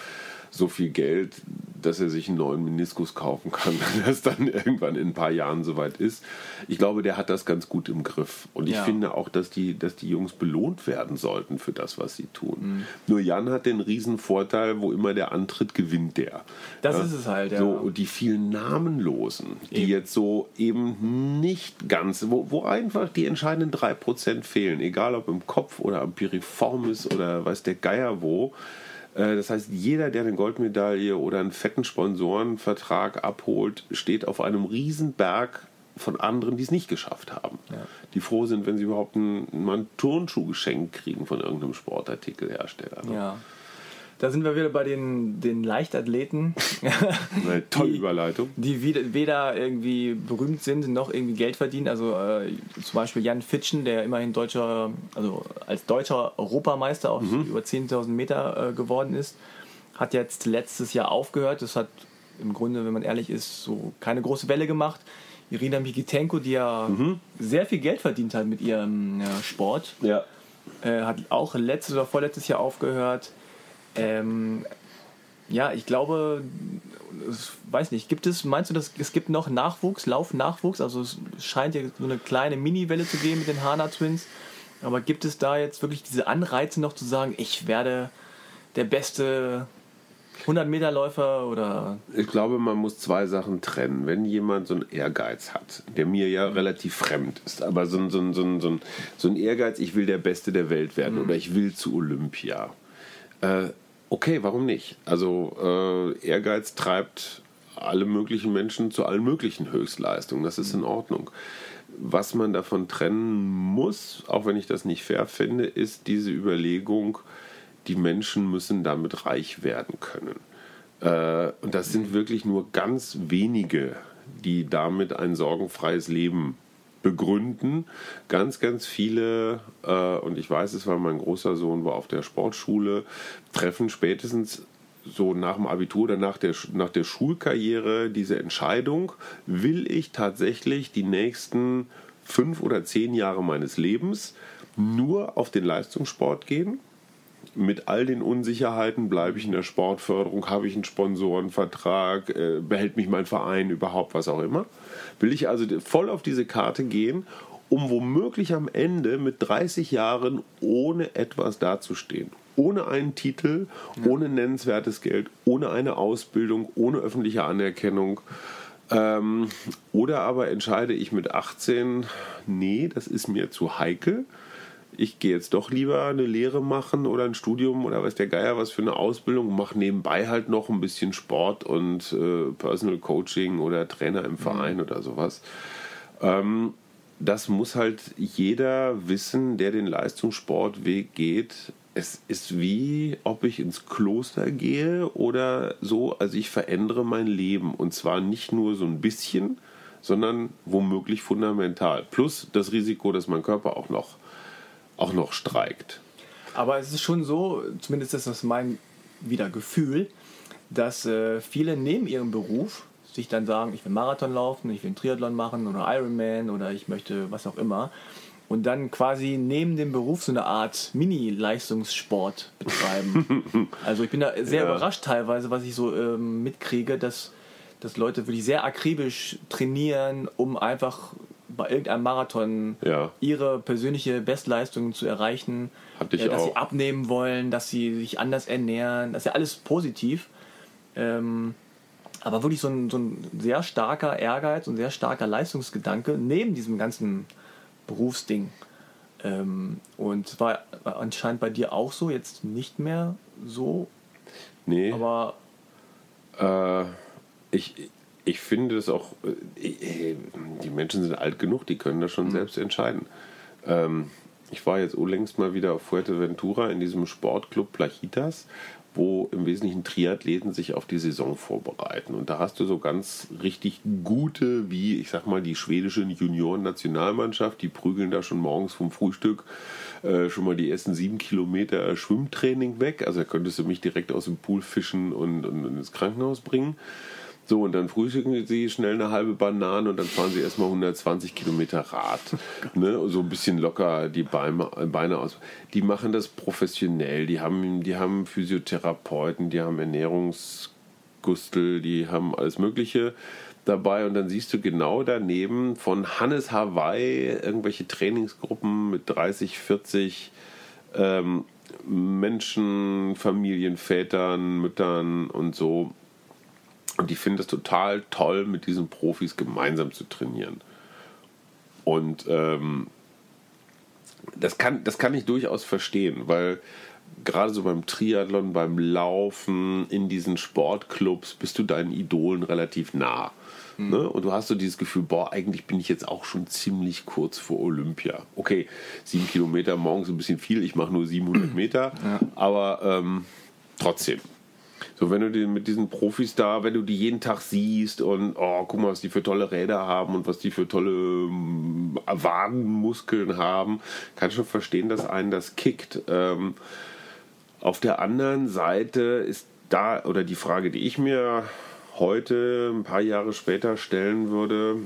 so viel Geld, dass er sich einen neuen Meniskus kaufen kann, wenn das dann irgendwann in ein paar Jahren soweit ist. Ich glaube, der hat das ganz gut im Griff. Und ich Ja. finde auch, dass die, dass die Jungs belohnt werden sollten für das, was sie tun. Nur Jan hat den riesen Vorteil, wo immer der antritt, gewinnt der. Das ist es halt, ja. So, und die vielen Namenlosen, die Eben. jetzt so eben nicht ganz, wo, wo einfach die entscheidenden 3% fehlen, egal ob im Kopf oder am Piriformis oder weiß der Geier wo. Äh, Das heißt, jeder, der eine Goldmedaille oder einen fetten Sponsorenvertrag abholt, steht auf einem Riesenberg von anderen, die es nicht geschafft haben. Ja. Die froh sind, wenn sie überhaupt einen, mal einen Turnschuh geschenkt kriegen von irgendeinem Sportartikelhersteller. ne? Ja. Da sind wir wieder bei den, den Leichtathleten, Eine tolle Die- Überleitung. die weder, irgendwie berühmt sind noch irgendwie Geld verdienen. Also äh, zum Beispiel Jan Fitschen, der immerhin deutscher, also als deutscher Europameister auf über 10.000 Meter äh, geworden ist, hat jetzt letztes Jahr aufgehört. Das hat im Grunde, wenn man ehrlich ist, so keine große Welle gemacht. Irina Mikitenko, die ja sehr viel Geld verdient hat mit ihrem ja, Sport, Ja. äh, hat auch letztes oder vorletztes Jahr aufgehört. Ähm, Ja, ich glaube, weiß nicht, gibt es, meinst du, dass es gibt noch Nachwuchs, Laufnachwuchs? Also es scheint ja so eine kleine Mini-Welle zu geben mit den Hana Twins. Aber gibt es da jetzt wirklich diese Anreize noch zu sagen, ich werde der beste 100-Meter-Läufer oder? Ich glaube, man muss zwei Sachen trennen. Wenn jemand so einen Ehrgeiz hat, der mir ja relativ fremd ist, aber so ein, so ein, so ein, so ein, so ein Ehrgeiz, ich will der Beste der Welt werden mhm. oder ich will zu Olympia. Äh, okay, warum nicht? Also äh, Ehrgeiz treibt alle möglichen Menschen zu allen möglichen Höchstleistungen. Das ist in Ordnung. Was man davon trennen muss, auch wenn ich das nicht fair finde, ist diese Überlegung, die Menschen müssen damit reich werden können. Äh, und das sind wirklich nur ganz wenige, die damit ein sorgenfreies Leben begründen. Ganz, ganz viele, äh, und ich weiß es, weil mein großer Sohn war auf der Sportschule, treffen spätestens so nach dem Abitur oder nach der, nach der Schulkarriere diese Entscheidung, will ich tatsächlich die nächsten fünf oder zehn Jahre meines Lebens nur auf den Leistungssport gehen mit all den Unsicherheiten bleibe ich in der Sportförderung, habe ich einen Sponsorenvertrag, äh, behält mich mein Verein überhaupt, was auch immer. Will ich also voll auf diese Karte gehen, um womöglich am Ende mit 30 Jahren ohne etwas dazustehen. Ohne einen Titel, ohne nennenswertes Geld, ohne eine Ausbildung, ohne öffentliche Anerkennung. Ähm, oder aber entscheide ich mit 18, nee, das ist mir zu heikel ich gehe jetzt doch lieber eine Lehre machen oder ein Studium oder weiß der Geier was für eine Ausbildung, mache nebenbei halt noch ein bisschen Sport und äh, Personal Coaching oder Trainer im Verein mhm. oder sowas. Ähm, das muss halt jeder wissen, der den Leistungssportweg geht. Es ist wie, ob ich ins Kloster gehe oder so. Also ich verändere mein Leben und zwar nicht nur so ein bisschen, sondern womöglich fundamental. Plus das Risiko, dass mein Körper auch noch auch noch streikt. Aber es ist schon so, zumindest ist das mein wieder Gefühl, dass äh, viele neben ihrem Beruf sich dann sagen, ich will Marathon laufen, ich will einen Triathlon machen oder Ironman oder ich möchte was auch immer und dann quasi neben dem Beruf so eine Art Mini-Leistungssport betreiben. also ich bin da sehr ja. überrascht teilweise, was ich so ähm, mitkriege, dass, dass Leute wirklich sehr akribisch trainieren, um einfach bei irgendeinem Marathon ja. ihre persönliche Bestleistung zu erreichen, äh, dass auch. sie abnehmen wollen, dass sie sich anders ernähren, das ist ja alles positiv. Ähm, aber wirklich so ein, so ein sehr starker Ehrgeiz und sehr starker Leistungsgedanke neben diesem ganzen Berufsding. Ähm, und es war anscheinend bei dir auch so, jetzt nicht mehr so. Nee. Aber. Äh, ich, ich finde das auch, äh, äh, die Menschen sind alt genug, die können das schon mhm. selbst entscheiden. Ähm, ich war jetzt unlängst mal wieder auf Fuerteventura in diesem Sportclub Plachitas, wo im Wesentlichen Triathleten sich auf die Saison vorbereiten. Und da hast du so ganz richtig gute, wie ich sag mal, die schwedische Junioren-Nationalmannschaft, die prügeln da schon morgens vom Frühstück äh, schon mal die ersten sieben Kilometer Schwimmtraining weg. Also da könntest du mich direkt aus dem Pool fischen und, und ins Krankenhaus bringen. So, und dann frühstücken sie schnell eine halbe Banane und dann fahren sie erstmal 120 Kilometer Rad. ne? So ein bisschen locker die Beine, Beine aus. Die machen das professionell. Die haben, die haben Physiotherapeuten, die haben Ernährungsgustel, die haben alles Mögliche dabei. Und dann siehst du genau daneben von Hannes Hawaii irgendwelche Trainingsgruppen mit 30, 40 ähm, Menschen, Familien, Vätern, Müttern und so und die finden es total toll, mit diesen Profis gemeinsam zu trainieren. Und ähm, das, kann, das kann ich durchaus verstehen, weil gerade so beim Triathlon, beim Laufen, in diesen Sportclubs bist du deinen Idolen relativ nah. Mhm. Ne? Und du hast so dieses Gefühl, boah, eigentlich bin ich jetzt auch schon ziemlich kurz vor Olympia. Okay, sieben Kilometer morgens ein bisschen viel, ich mache nur 700 Meter, ja. aber ähm, trotzdem. So, wenn du die, mit diesen Profis da, wenn du die jeden Tag siehst und oh, guck mal, was die für tolle Räder haben und was die für tolle ähm, Wadenmuskeln haben, kannst du schon verstehen, dass einen das kickt. Ähm, auf der anderen Seite ist da, oder die Frage, die ich mir heute, ein paar Jahre später stellen würde,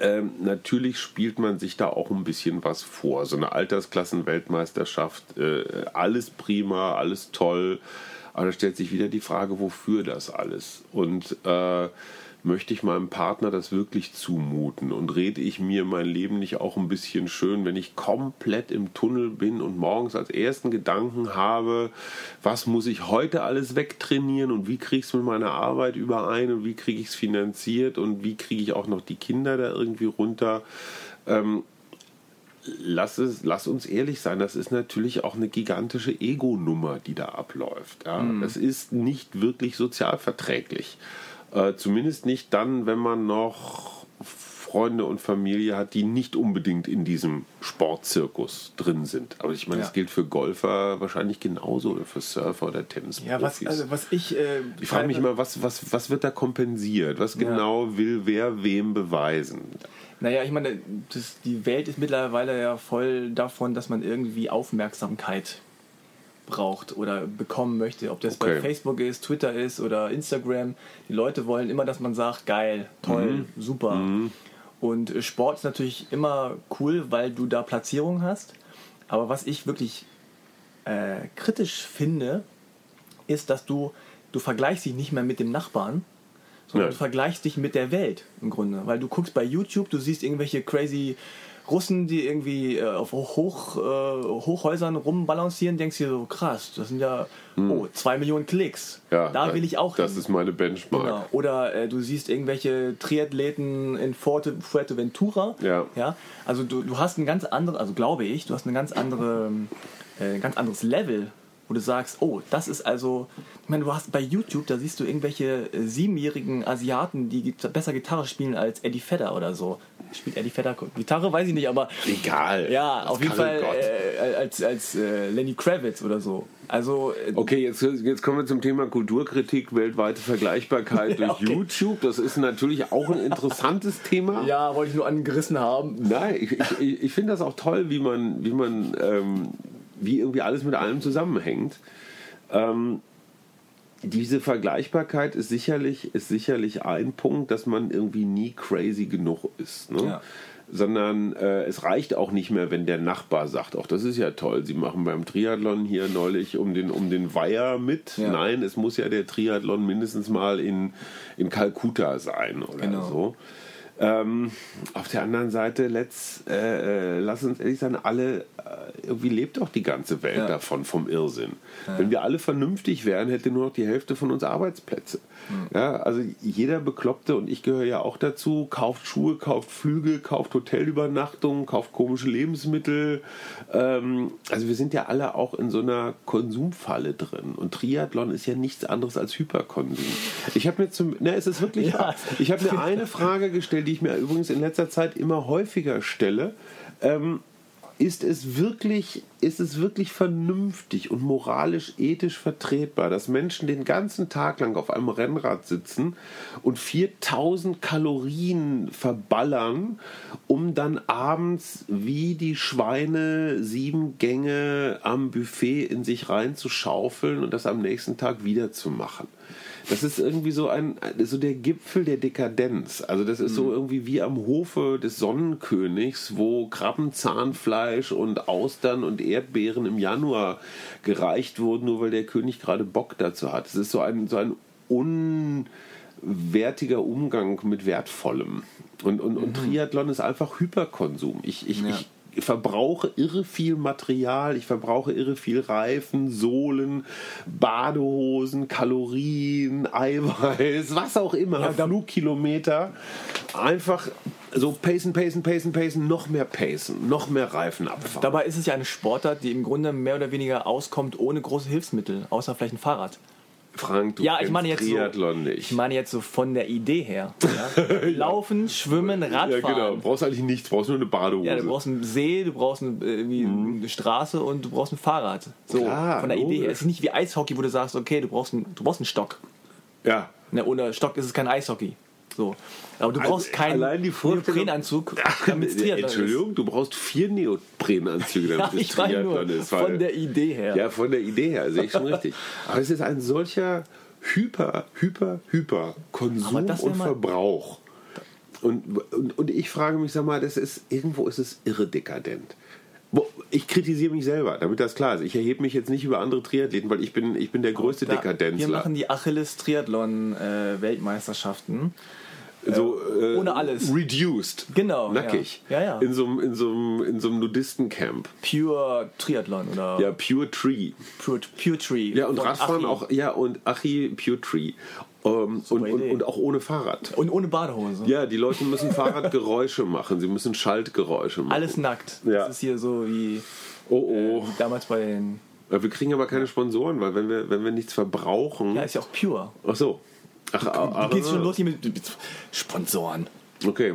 ähm, natürlich spielt man sich da auch ein bisschen was vor. So eine Altersklassenweltmeisterschaft, äh, alles prima, alles toll Aber da stellt sich wieder die Frage, wofür das alles? Und äh, möchte ich meinem Partner das wirklich zumuten und rede ich mir mein Leben nicht auch ein bisschen schön, wenn ich komplett im Tunnel bin und morgens als ersten Gedanken habe, was muss ich heute alles wegtrainieren und wie kriege ich es mit meiner Arbeit überein und wie kriege ich es finanziert und wie kriege ich auch noch die Kinder da irgendwie runter. Ähm, lass, es, lass uns ehrlich sein, das ist natürlich auch eine gigantische Ego-Nummer, die da abläuft. Ja? Mhm. Das ist nicht wirklich sozialverträglich. Äh, zumindest nicht dann, wenn man noch Freunde und Familie hat, die nicht unbedingt in diesem Sportzirkus drin sind. Aber ich meine, ja. das gilt für Golfer wahrscheinlich genauso oder für Surfer oder Tennisprofis. Ja, was, also was ich. Äh, ich frage mich immer, was, was, was wird da kompensiert? Was genau ja. will wer wem beweisen? Naja, ich meine, das, die Welt ist mittlerweile ja voll davon, dass man irgendwie Aufmerksamkeit braucht oder bekommen möchte. Ob das okay. bei Facebook ist, Twitter ist oder Instagram. Die Leute wollen immer, dass man sagt, geil, toll, mhm. super. Mhm. Und Sport ist natürlich immer cool, weil du da Platzierung hast. Aber was ich wirklich äh, kritisch finde, ist, dass du, du vergleichst dich nicht mehr mit dem Nachbarn, sondern du vergleichst dich mit der Welt im Grunde. Weil du guckst bei YouTube, du siehst irgendwelche crazy Russen, die irgendwie äh, auf Hoch, äh, Hochhäusern rumbalancieren, denkst du dir so, krass, das sind ja hm. oh, zwei Millionen Klicks. Ja, da will ich auch Das hin. ist meine Benchmark. Genau. Oder äh, du siehst irgendwelche Triathleten in Forte, Fuerteventura. Ja. ja. Also du, du hast ein ganz anderes, also glaube ich, du hast ein ganz andere, äh, ein ganz anderes Level wo du sagst, oh, das ist also, ich meine, du hast bei YouTube, da siehst du irgendwelche äh, siebenjährigen Asiaten, die besser Gitarre spielen als Eddie Vedder oder so. Spielt Eddie Vedder Gitarre, weiß ich nicht, aber egal. Ja, auf jeden Fall äh, als, als äh, Lenny Kravitz oder so. Also äh, okay, jetzt, jetzt kommen wir zum Thema Kulturkritik, weltweite Vergleichbarkeit durch okay. YouTube. Das ist natürlich auch ein interessantes Thema. Ja, wollte ich nur angerissen haben. Nein, ich, ich, ich finde das auch toll, wie man, wie man ähm, wie irgendwie alles mit allem zusammenhängt. Ähm, diese Vergleichbarkeit ist sicherlich, ist sicherlich ein Punkt, dass man irgendwie nie crazy genug ist. Ne? Ja. Sondern äh, es reicht auch nicht mehr, wenn der Nachbar sagt, auch das ist ja toll, Sie machen beim Triathlon hier neulich um den, um den Weiher mit. Ja. Nein, es muss ja der Triathlon mindestens mal in, in Kalkutta sein oder genau. so. Ähm, auf der anderen Seite, let's, äh, äh, lass uns ehrlich sein, alle, äh, irgendwie lebt doch die ganze Welt ja. davon, vom Irrsinn. Ja. Wenn wir alle vernünftig wären, hätte nur noch die Hälfte von uns Arbeitsplätze. Mhm. Ja, also jeder Bekloppte, und ich gehöre ja auch dazu, kauft Schuhe, kauft Flüge, kauft Hotelübernachtungen, kauft komische Lebensmittel. Ähm, also wir sind ja alle auch in so einer Konsumfalle drin. Und Triathlon ist ja nichts anderes als Hyperkonsum. Ich habe mir zum, ne, es ist wirklich, ich habe mir eine Frage gestellt, die ich mir übrigens in letzter Zeit immer häufiger stelle. Ähm, ist es wirklich, ist es wirklich vernünftig und moralisch ethisch vertretbar, dass Menschen den ganzen Tag lang auf einem Rennrad sitzen und 4000 Kalorien verballern, um dann abends wie die Schweine sieben Gänge am Buffet in sich reinzuschaufeln und das am nächsten Tag wieder zu machen? Das ist irgendwie so ein, so der Gipfel der Dekadenz. Also das ist so mhm. irgendwie wie am Hofe des Sonnenkönigs, wo Krabbenzahnfleisch und Austern und Erdbeeren im Januar gereicht wurden, nur weil der König gerade Bock dazu hat. Es ist so ein, so ein unwertiger Umgang mit Wertvollem. Und, und, und mhm. Triathlon ist einfach Hyperkonsum. Ich, ich, ja. ich verbrauche irre viel Material, ich verbrauche irre viel Reifen, Sohlen, Badehosen, Kalorien, Eiweiß, was auch immer, ja, Flugkilometer. Einfach so pacen, pacen, pacen, pacen, noch mehr pacen, noch mehr Reifen abfahren. Dabei ist es ja eine Sportart, die im Grunde mehr oder weniger auskommt ohne große Hilfsmittel, außer vielleicht ein Fahrrad. Frank, du ja, ich meine jetzt Triathlon so, nicht. Ich meine jetzt so von der Idee her. Ja? Laufen, Schwimmen, Radfahren. Ja, genau. Du brauchst eigentlich nichts, du brauchst nur eine Badehose. Ja, du brauchst einen See, du brauchst eine, äh, mhm. eine Straße und du brauchst ein Fahrrad. So, Klar, von der logisch. Idee her. Es ist nicht wie Eishockey, wo du sagst, okay, du brauchst einen, du brauchst einen Stock. Ja. Ne, ohne Stock ist es kein Eishockey. So. Aber du also brauchst keinen Neoprenanzug, damit es Triathlon Entschuldigung, du brauchst vier Neoprenanzüge, damit ja, es Triathlon ist. Von der Idee her. Ja, von der Idee her, sehe ich schon richtig. Aber es ist ein solcher Hyper, Hyper, Hyper Konsum und Verbrauch. Und, und, und ich frage mich, sag mal, das ist, irgendwo ist es irre dekadent. Ich kritisiere mich selber, damit das klar ist. Ich erhebe mich jetzt nicht über andere Triathleten, weil ich bin, ich bin der größte Klar, Dekadenzler. Wir machen die Achilles Triathlon äh. So äh, ohne alles. Reduced. Genau, Nackig. ja. Ja, ja. In so einem in so einem- in so einem Nudistencamp. Pure Triathlon oder Ja, Pure Tree. Pure, Pure Tree. Ja, und von Radfahren Achi. auch, ja, und Achi Pure Tree. Ähm, und, und, und auch ohne Fahrrad. Und ohne Badehose. Ja, die Leute müssen Fahrradgeräusche machen, sie müssen Schaltgeräusche machen. Alles nackt. Ja. Das ist hier so wie Oh oh. damals bei den. Ja, Wir kriegen aber keine Sponsoren, weil wenn wir, wenn wir nichts verbrauchen. Ja, ist ja auch pure. Ach so. Ach, ach, Du gehst schon los hier mit, mit Sponsoren. Okay.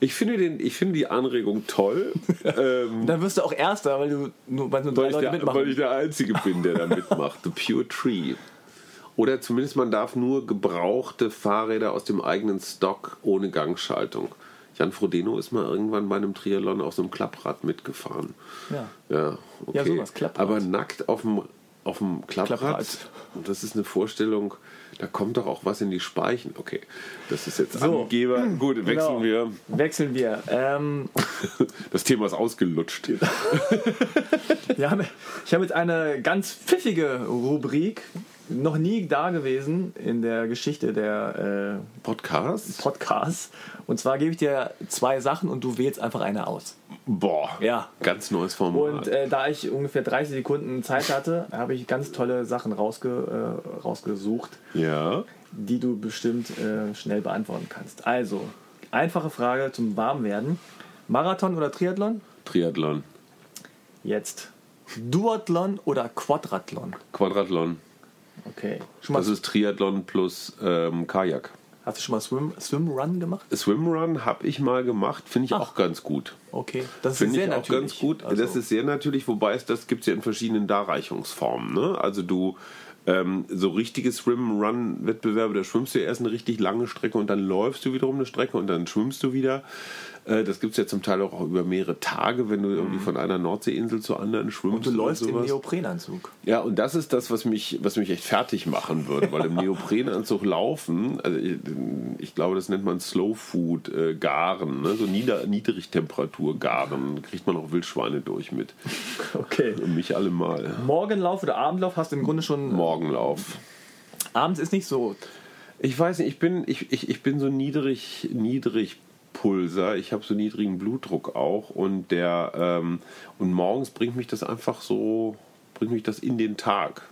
Ich finde, den, ich finde die Anregung toll, ähm, Dann wirst du auch Erster, weil du nur, weil nur drei Leute der, mitmachen. weil ich der Einzige bin, der da mitmacht. The Pure Tree. Oder zumindest man darf nur gebrauchte Fahrräder aus dem eigenen Stock ohne Gangschaltung. Jan Frodeno ist mal irgendwann bei einem Triathlon auf so einem Klapprad mitgefahren. ja. Ja, okay. Ja, sowas, Klapprad. Aber nackt auf dem, auf dem Klapprad, Klapprad. und das ist eine Vorstellung, da kommt doch auch was in die Speichen. Okay, das ist jetzt So. Angeber. Gut, wechseln Genau. wir. Wechseln wir. Ähm, Das Thema ist ausgelutscht. haben, ich habe jetzt eine ganz pfiffige Rubrik, noch nie da gewesen in der Geschichte der äh, Podcast? Podcasts. Und zwar gebe ich dir zwei Sachen und du wählst einfach eine aus. Boah, Ja. ganz neues Format. Und äh, da ich ungefähr 30 Sekunden Zeit hatte, habe ich ganz tolle Sachen rausge, äh, rausgesucht, ja, die du bestimmt äh, schnell beantworten kannst. Also, einfache Frage zum Warmwerden. Marathon oder Triathlon? Triathlon, Jetzt. Duathlon oder Quadrathlon? Quadrathlon. Okay. Schon mal, Das ist Triathlon plus ähm, Kajak. hast du schon mal Swim, Swimrun gemacht? Swimrun habe ich mal gemacht, finde ich Ach. auch ganz gut. Okay. Das ist Finde sehr ich auch natürlich. ganz gut. Also, Das ist sehr natürlich, wobei es das gibt es ja in verschiedenen Darreichungsformen. Ne? Also du ähm, so richtige Swim-Run-Wettbewerbe, da schwimmst du ja erst eine richtig lange Strecke und dann läufst du wiederum eine Strecke und dann schwimmst du wieder. Äh, das gibt es ja zum Teil auch über mehrere Tage, wenn du irgendwie von einer Nordseeinsel zur anderen schwimmst. Mhm. und du läufst im sowas. Neoprenanzug. Ja, und das ist das, was mich, was mich echt fertig machen würde, weil im Neoprenanzug laufen, also ich, ich glaube, das nennt man Slow Food äh, Garen, ne? so Nieder Niedrigtemperatur Garen, kriegt man auch Wildschweine durch mit. Okay. Und mich alle mal. Morgenlauf oder Abendlauf hast du im Grunde schon. Morgenlauf. Abends ist nicht so. Ich weiß nicht, ich bin, ich, ich, ich bin so niedrig, niedrig Pulser, ich habe so niedrigen Blutdruck auch und der ähm, und morgens bringt mich das einfach so, bringt mich das in den Tag.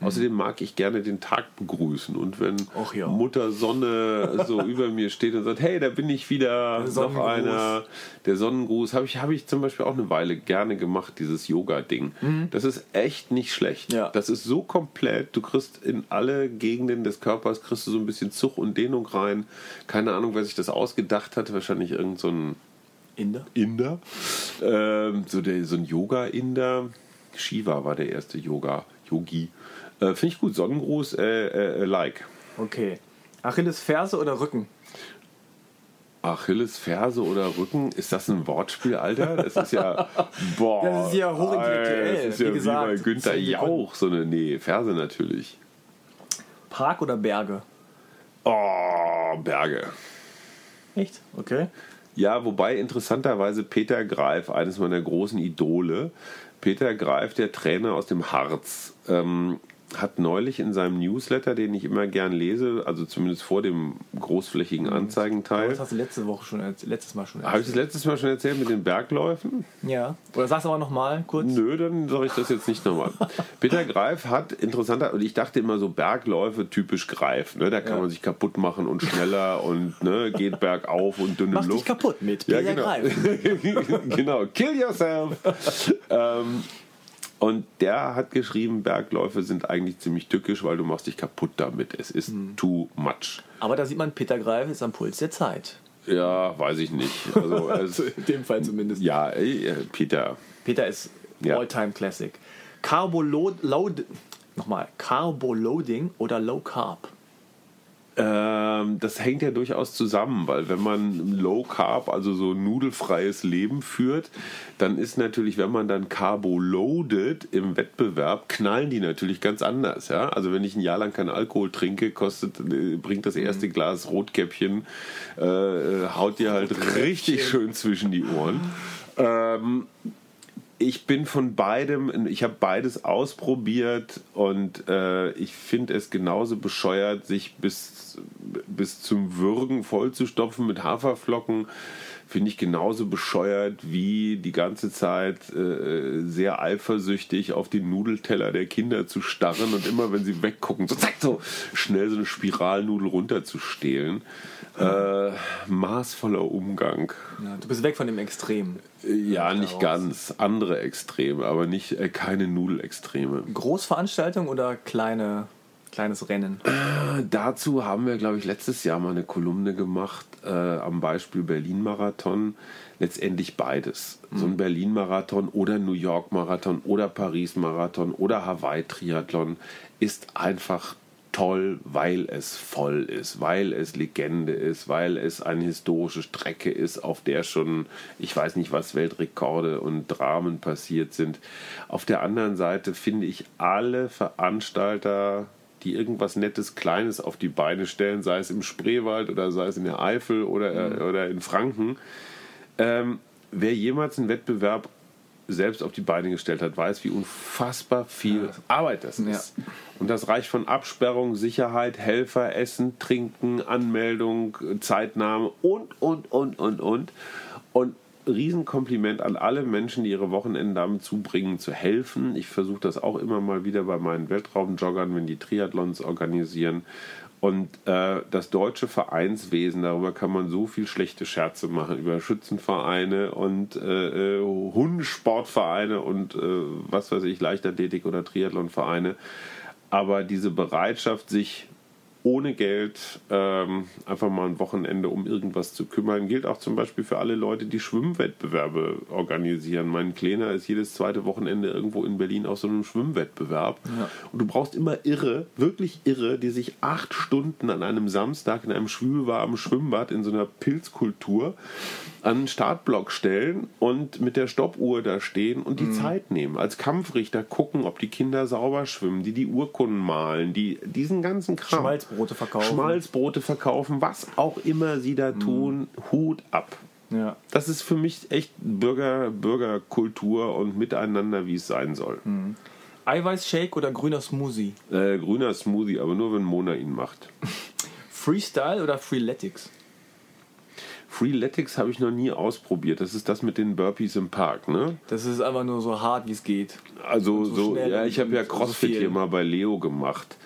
Außerdem mag ich gerne den Tag begrüßen und wenn ja. Mutter Sonne so über mir steht und sagt, hey, da bin ich wieder, noch einer, der Sonnengruß, habe ich, habe ich zum Beispiel auch eine Weile gerne gemacht, dieses Yoga-Ding. Das ist echt nicht schlecht. Ja. Das ist so komplett, du kriegst in alle Gegenden des Körpers, kriegst du so ein bisschen Zug und Dehnung rein. Keine Ahnung, wer sich das ausgedacht hat, wahrscheinlich irgend so ein Inder. Inder. Ähm, so, der, so ein Yoga-Inder. Shiva war der erste Yoga-Yogi. Äh, Finde ich gut. Sonnengruß, äh, äh, like. Okay. Achilles Ferse oder Rücken? Achilles Ferse oder Rücken, ist das ein Wortspiel, Alter? Das ist ja, boah. Das ist ja hochintellektuell, Das ist wie ja wie, gesagt. bei Günther. Jauch, so eine, nee, Ferse natürlich. Park oder Berge? Oh, Berge. Echt? Okay. Ja, wobei interessanterweise Peter Greif, eines meiner großen Idole, Peter Greif, der Trainer aus dem Harz, ähm, hat neulich in seinem Newsletter, den ich immer gern lese, also zumindest vor dem großflächigen Anzeigenteil, Das hast du letzte Woche schon, letztes Mal schon habe ich das letztes Mal schon erzählt mit den Bergläufen? Ja. Oder sag's aber nochmal kurz. Nö, dann sage ich das jetzt nicht nochmal. Peter Greif hat interessanter, und ich dachte immer so Bergläufe typisch Greif, ne? da kann Ja. man sich kaputt machen und schneller und ne, geht bergauf und dünne Mach dich Luft. kaputt mit Ja, Peter genau. Greif. genau, kill yourself. ähm, und der hat geschrieben, Bergläufe sind eigentlich ziemlich tückisch, weil du machst dich kaputt damit. Es ist Hm. too much. Aber da sieht man, Peter Greif ist am Puls der Zeit. Ja, weiß ich nicht. Also, es, In dem Fall zumindest. ja, äh, Peter. Peter ist Ja. All-Time Classic. Carboload, load, nochmal, Carboloading oder Low Carb? Ähm, das hängt ja durchaus zusammen, weil wenn man Low Carb, also so nudelfreies Leben führt, dann ist natürlich, wenn man dann Carbo loaded im Wettbewerb, knallen die natürlich ganz anders. Ja? Also wenn ich ein Jahr lang keinen Alkohol trinke, kostet, äh, bringt das erste Glas Rotkäppchen, äh, äh, haut dir halt richtig schön zwischen die Ohren. Ähm, ich bin von beidem, ich habe beides ausprobiert und äh, ich finde es genauso bescheuert, sich bis, bis zum Würgen vollzustopfen mit Haferflocken. Finde ich genauso bescheuert wie die ganze Zeit äh, sehr eifersüchtig auf den Nudelteller der Kinder zu starren und immer, wenn sie weggucken, so zack, so schnell so eine Spiralnudel runterzustehlen. Äh, maßvoller Umgang. Ja, du bist weg von dem Extrem. Ja, nicht ganz. Andere Extreme, aber nicht äh, keine Nudelextreme. Großveranstaltung oder kleine, kleines Rennen? Äh, dazu haben wir, glaube ich, letztes Jahr mal eine Kolumne gemacht äh, am Beispiel Berlin-Marathon. Letztendlich beides. Mhm. So ein Berlin-Marathon oder New York-Marathon oder Paris-Marathon oder Hawaii-Triathlon ist einfach toll, weil es voll ist, weil es Legende ist, weil es eine historische Strecke ist, auf der schon, ich weiß nicht was, Weltrekorde und Dramen passiert sind. Auf der anderen Seite finde ich alle Veranstalter, die irgendwas Nettes, Kleines auf die Beine stellen, sei es im Spreewald oder sei es in der Eifel oder, mhm. oder in Franken, ähm, wer jemals einen Wettbewerb selbst auf die Beine gestellt hat, weiß, wie unfassbar viel. Arbeit das ist. Ja. Und das reicht von Absperrung, Sicherheit, Helfer, Essen, Trinken, Anmeldung, Zeitnahme und, und, und, und, und. Und Riesenkompliment an alle Menschen, die ihre Wochenenden damit zubringen, zu helfen. Ich versuche das auch immer mal wieder bei meinen Weltraumjoggern, wenn die Triathlons organisieren. Und äh, das deutsche Vereinswesen, darüber kann man so viel schlechte Scherze machen, über Schützenvereine und äh, äh Hundesportvereine und äh, was weiß ich, Leichtathletik oder Triathlonvereine. Aber diese Bereitschaft, sich ohne Geld ähm, einfach mal ein Wochenende um irgendwas zu kümmern. Gilt auch zum Beispiel für alle Leute, die Schwimmwettbewerbe organisieren. Mein Kleiner ist jedes zweite Wochenende irgendwo in Berlin auf so einem Schwimmwettbewerb. Ja. Und du brauchst immer Irre, wirklich Irre, die sich acht Stunden an einem Samstag in einem schwülwarmen Schwimmbad in so einer Pilzkultur an den Startblock stellen und mit der Stoppuhr da stehen und die mhm. Zeit nehmen. Als Kampfrichter gucken, ob die Kinder sauber schwimmen, die die Urkunden malen, die diesen ganzen Kram. Schmalzbrote verkaufen. Schmalzbrote verkaufen, was auch immer sie da mhm. tun, Hut ab. Ja. Das ist für mich echt Bürger, Bürgerkultur und Miteinander, wie es sein soll. Mhm. Eiweißshake oder grüner Smoothie? Äh, grüner Smoothie, aber nur wenn Mona ihn macht. Freestyle oder Freeletics? Freeletics habe ich noch nie ausprobiert. Das ist das mit den Burpees im Park, ne? Das ist einfach nur so hart, wie es geht. Also so, so ja, ich habe ja CrossFit so hier mal bei Leo gemacht.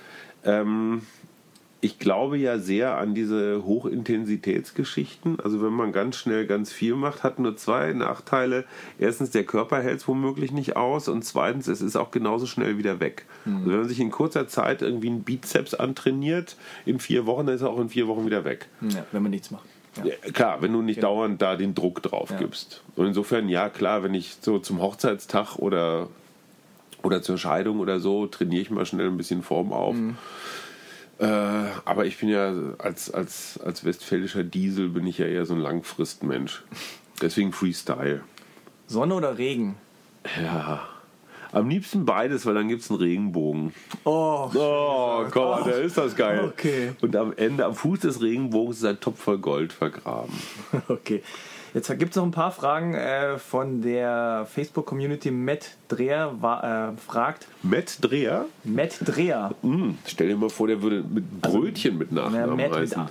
Ähm, ich glaube ja sehr an diese Hochintensitätsgeschichten. Also wenn man ganz schnell ganz viel macht, hat nur zwei Nachteile. Erstens, der Körper hält es womöglich nicht aus und zweitens, es ist auch genauso schnell wieder weg. Mhm. Also wenn man sich in kurzer Zeit irgendwie einen Bizeps antrainiert, in vier Wochen, dann ist er auch in vier Wochen wieder weg. Ja, wenn man nichts macht. Ja. klar, wenn du nicht genau. dauernd da den Druck drauf ja. gibst. Und insofern, ja, klar, wenn ich so zum Hochzeitstag oder, oder zur Scheidung oder so, trainiere ich mal schnell ein bisschen Form auf. Mhm. Äh, aber ich bin ja als, als, als westfälischer Diesel bin ich ja eher so ein Langfristmensch. Deswegen Freestyle. Sonne oder Regen? Ja. Am liebsten beides, weil dann gibt es einen Regenbogen. Oh, oh komm, oh. da ist das geil. Okay. Und am Ende, am Fuß des Regenbogens, ist ein Topf voll Gold vergraben. Okay. Jetzt gibt es noch ein paar Fragen äh, von der Facebook-Community. Matt Dreher war, äh, fragt. Matt Dreher? Matt Dreher. Mm, stell dir mal vor, der würde mit Brötchen also, mit Nachnamen ja, heißen.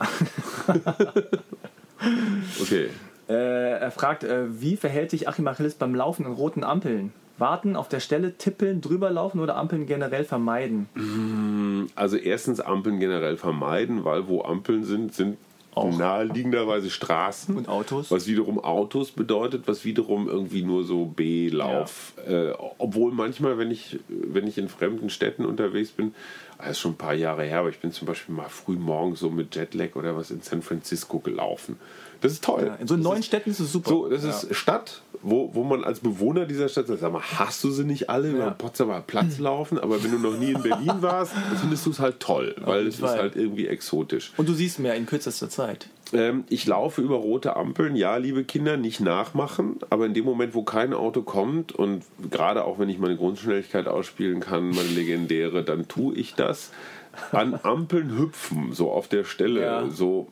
okay. Äh, er fragt, äh, wie verhält sich Achim Achilles beim Laufen in roten Ampeln? Warten, auf der Stelle tippeln, drüber laufen oder Ampeln generell vermeiden? Mm, also erstens Ampeln generell vermeiden, weil wo Ampeln sind, sind auch. naheliegenderweise Straßen. Und Autos. Was wiederum Autos bedeutet, was wiederum irgendwie nur so B-Lauf. Ja. Äh, obwohl manchmal, wenn ich, wenn ich in fremden Städten unterwegs bin, das ist schon ein paar Jahre her, aber ich bin zum Beispiel mal früh morgens so mit Jetlag oder was in San Francisco gelaufen. Das ist toll. Ja, in so das neuen ist, Städten ist es super. So, das ja. ist Stadt, wo, wo man als Bewohner dieser Stadt sagt, sag mal, hast du sie nicht alle über den Potsdamer Platz laufen? Aber wenn du noch nie in Berlin warst, findest du es halt toll, weil es ist halt irgendwie exotisch. Und du siehst mehr in kürzester Zeit. Ähm, ich laufe über rote Ampeln. Ja, liebe Kinder, nicht nachmachen. Aber in dem Moment, wo kein Auto kommt und gerade auch wenn ich meine Grundschnelligkeit ausspielen kann, meine legendäre, dann tue ich das. An Ampeln hüpfen, so auf der Stelle, ja. so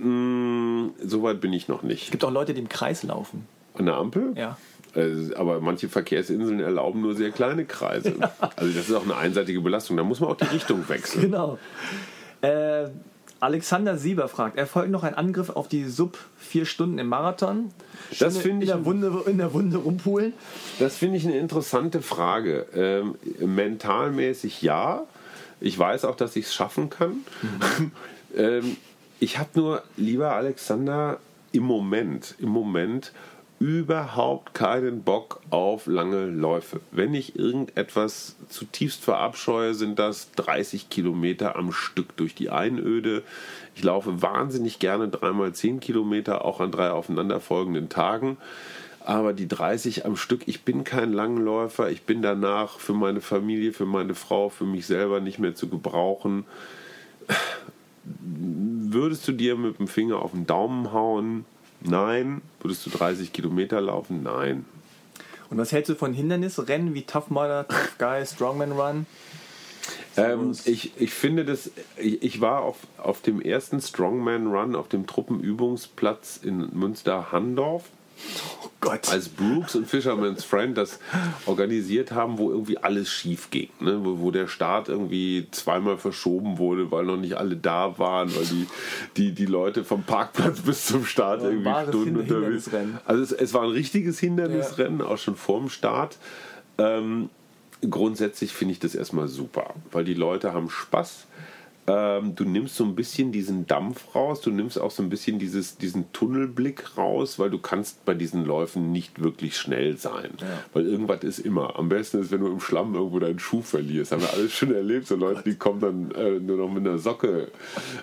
mh, mm, so weit bin ich noch nicht. Es gibt auch Leute, die im Kreis laufen. An der Ampel? Ja. Äh, aber manche Verkehrsinseln erlauben nur sehr kleine Kreise. Ja. Also das ist auch eine einseitige Belastung. Da muss man auch die Richtung wechseln. Genau. Äh, Alexander Sieber fragt, erfolgt noch ein Angriff auf die Sub 4 Stunden im Marathon? das finde ich in der Wunde, in der Wunde rumpulen. Das finde ich eine interessante Frage. Ähm, mentalmäßig ja. Ich weiß auch, dass ich es schaffen kann. Mhm. ähm, ich habe nur, lieber Alexander, im Moment, im Moment überhaupt keinen Bock auf lange Läufe. Wenn ich irgendetwas zutiefst verabscheue, sind das 30 Kilometer am Stück durch die Einöde. Ich laufe wahnsinnig gerne dreimal 10 Kilometer, auch an drei aufeinanderfolgenden Tagen. Aber die 30 am Stück, ich bin kein Langläufer. Ich bin danach für meine Familie, für meine Frau, für mich selber nicht mehr zu gebrauchen. Würdest du dir mit dem Finger auf den Daumen hauen? Nein. Würdest du 30 Kilometer laufen? Nein. Und was hältst du von Hindernisrennen wie Tough Mudder, Tough Guy, Strongman Run? Ähm, ich, ich finde das, ich, ich, war auf, auf dem ersten Strongman Run auf dem Truppenübungsplatz in Münster-Handorf Gott. Als Brooks und Fisherman's Friend das organisiert haben, wo irgendwie alles schief ging. Ne? Wo, wo, der Start irgendwie zweimal verschoben wurde, weil noch nicht alle da waren, weil die, die, die Leute vom Parkplatz bis zum Start ja, irgendwie Stunden unterwegs Also es, es, war ein richtiges Hindernisrennen, ja. auch schon vorm Start. Ähm, grundsätzlich finde ich das erstmal super, weil die Leute haben Spaß ähm, du nimmst so ein bisschen diesen Dampf raus, du nimmst auch so ein bisschen dieses, diesen Tunnelblick raus, weil du kannst bei diesen Läufen nicht wirklich schnell sein. Ja. Weil irgendwas ist immer. Am besten ist, wenn du im Schlamm irgendwo deinen Schuh verlierst. Haben wir alles schon erlebt. So Leute, die kommen dann äh, nur noch mit einer Socke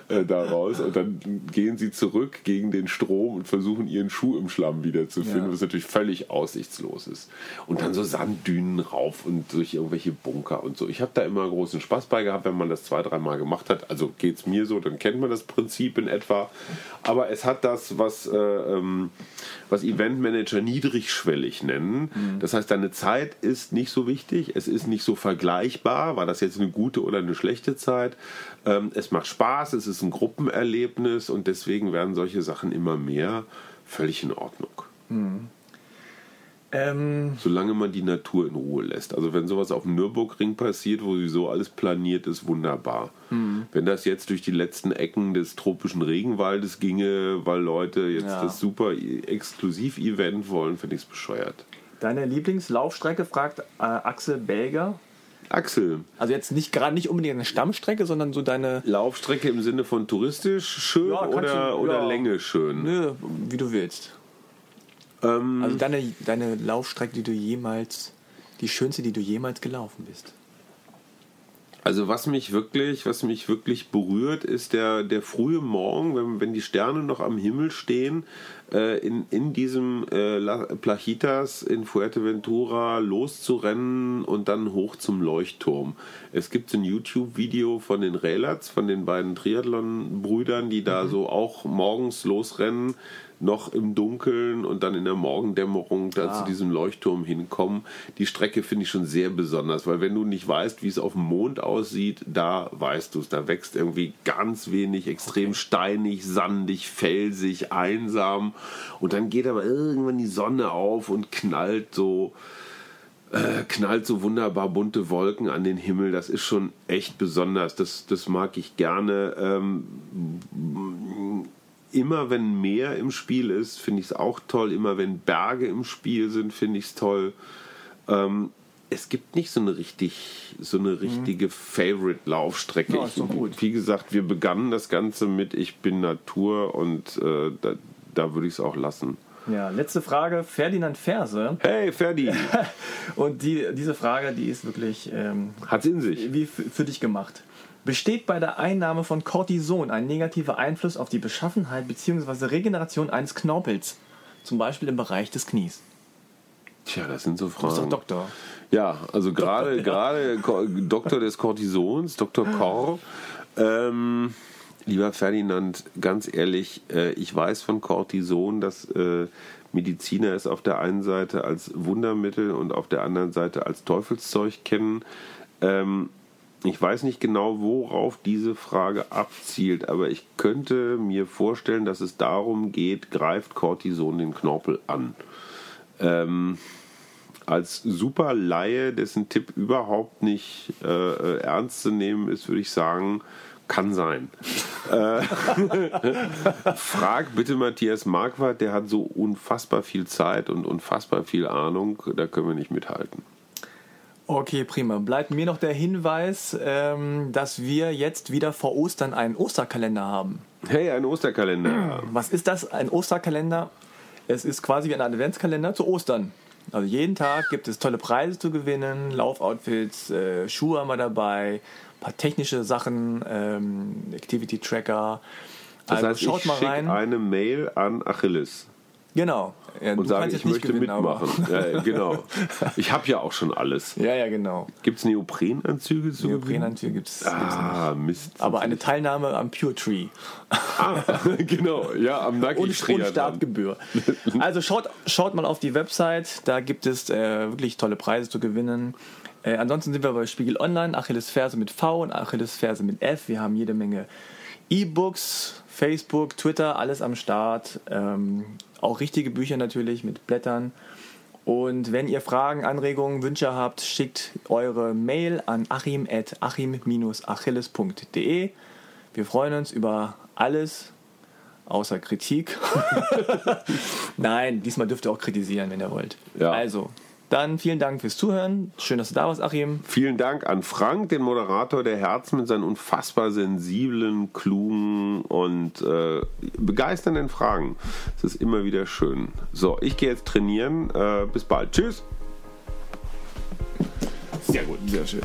äh, da raus und dann gehen sie zurück gegen den Strom und versuchen ihren Schuh im Schlamm wiederzufinden, ja. was natürlich völlig aussichtslos ist. Und dann so Sanddünen rauf und durch irgendwelche Bunker und so. Ich habe da immer großen Spaß bei gehabt, wenn man das zwei, dreimal gemacht hat hat. Also geht es mir so, dann kennt man das Prinzip in etwa. Aber es hat das, was, äh, ähm, was Eventmanager niedrigschwellig nennen. Mhm. Das heißt, deine Zeit ist nicht so wichtig. Es ist nicht so vergleichbar. War das jetzt eine gute oder eine schlechte Zeit? Ähm, es macht Spaß, es ist ein Gruppenerlebnis und deswegen werden solche Sachen immer mehr völlig in Ordnung. Mhm. Ähm Solange man die Natur in Ruhe lässt. Also wenn sowas auf dem Nürburgring passiert, wo sowieso alles planiert ist, wunderbar. Mhm. Wenn das jetzt durch die letzten Ecken des tropischen Regenwaldes ginge, weil Leute jetzt ja. das super Exklusiv-Event wollen, finde ich es bescheuert. Deine Lieblingslaufstrecke fragt äh, Axel Belger. Axel. Also jetzt nicht gerade nicht unbedingt eine Stammstrecke, sondern so deine Laufstrecke im Sinne von touristisch schön ja, oder, du, oder ja. Länge schön. Nö, wie du willst. Ähm, also deine, deine Laufstrecke, die du jemals, die schönste, die du jemals gelaufen bist. Also was mich wirklich, was mich wirklich berührt, ist der, der frühe Morgen, wenn, wenn die Sterne noch am Himmel stehen, äh, in, in diesem äh, Plachitas in Fuerteventura loszurennen und dann hoch zum Leuchtturm. Es gibt ein YouTube-Video von den Relats, von den beiden Triathlon-Brüdern, die da mhm. so auch morgens losrennen noch im Dunkeln und dann in der Morgendämmerung da ah. zu diesem Leuchtturm hinkommen. Die Strecke finde ich schon sehr besonders, weil wenn du nicht weißt, wie es auf dem Mond aussieht, da weißt du es. Da wächst irgendwie ganz wenig, extrem okay. steinig, sandig, felsig, einsam. Und dann geht aber irgendwann die Sonne auf und knallt so äh, knallt so wunderbar bunte Wolken an den Himmel. Das ist schon echt besonders. Das, das mag ich gerne. Ähm, immer wenn Meer im Spiel ist, finde ich es auch toll. Immer wenn Berge im Spiel sind, finde ich es toll. Ähm, es gibt nicht so eine richtig, so eine richtige mhm. Favorite-Laufstrecke. Ja, wie gesagt, wir begannen das Ganze mit Ich bin Natur und äh, da, da würde ich es auch lassen. Ja, letzte Frage, Ferdinand Ferse. Hey, Ferdi! und die, diese Frage, die ist wirklich. Ähm, Hat's in sich. Wie für dich gemacht. Besteht bei der Einnahme von Cortison ein negativer Einfluss auf die Beschaffenheit bzw. Regeneration eines Knorpels? Zum Beispiel im Bereich des Knies. Tja, das sind so Fragen. Du bist doch Doktor. Ja, also gerade gerade Doktor des Cortisons, Dr. Kor. Ähm, lieber Ferdinand, ganz ehrlich, äh, ich weiß von Cortison, dass äh, Mediziner es auf der einen Seite als Wundermittel und auf der anderen Seite als Teufelszeug kennen. Ähm, ich weiß nicht genau, worauf diese Frage abzielt, aber ich könnte mir vorstellen, dass es darum geht, greift Cortison den Knorpel an. Ähm, als super Laie, dessen Tipp überhaupt nicht äh, ernst zu nehmen ist, würde ich sagen, kann sein. äh, frag bitte Matthias Marquardt, der hat so unfassbar viel Zeit und unfassbar viel Ahnung, da können wir nicht mithalten. Okay, prima. Bleibt mir noch der Hinweis, ähm, dass wir jetzt wieder vor Ostern einen Osterkalender haben. Hey, ein Osterkalender. Was ist das? Ein Osterkalender? Es ist quasi wie ein Adventskalender zu Ostern. Also jeden Tag gibt es tolle Preise zu gewinnen, Laufoutfits, äh, Schuhe haben wir dabei, ein paar technische Sachen, ähm, Activity Tracker. Das also heißt, schaut ich mal rein. eine Mail an Achilles. Genau. Ja, und sagen, ich möchte gewinnen, mitmachen. Ja, genau. Ich habe ja auch schon alles. Ja, ja, genau. Gibt es Neoprenanzüge zu Neoprenanzüge gibt es ah, Mist. Aber eine Teilnahme am Pure Tree. Ah, genau. Ja, am Nagi Und, und Startgebühr. Also schaut, schaut mal auf die Website. Da gibt es äh, wirklich tolle Preise zu gewinnen. Äh, ansonsten sind wir bei Spiegel Online. Achilles Ferse mit V und Achilles Ferse mit F. Wir haben jede Menge E-Books, Facebook, Twitter, alles am Start. Ähm, auch richtige Bücher natürlich mit Blättern. Und wenn ihr Fragen, Anregungen, Wünsche habt, schickt eure Mail an achim.achim-achilles.de. Wir freuen uns über alles, außer Kritik. Nein, diesmal dürft ihr auch kritisieren, wenn ihr wollt. Ja. Also, dann vielen Dank fürs Zuhören. Schön, dass du da warst, Achim. Vielen Dank an Frank, den Moderator der Herzen mit seinen unfassbar sensiblen, klugen und äh, begeisternden Fragen. Es ist immer wieder schön. So, ich gehe jetzt trainieren. Äh, bis bald. Tschüss. Sehr gut, sehr schön.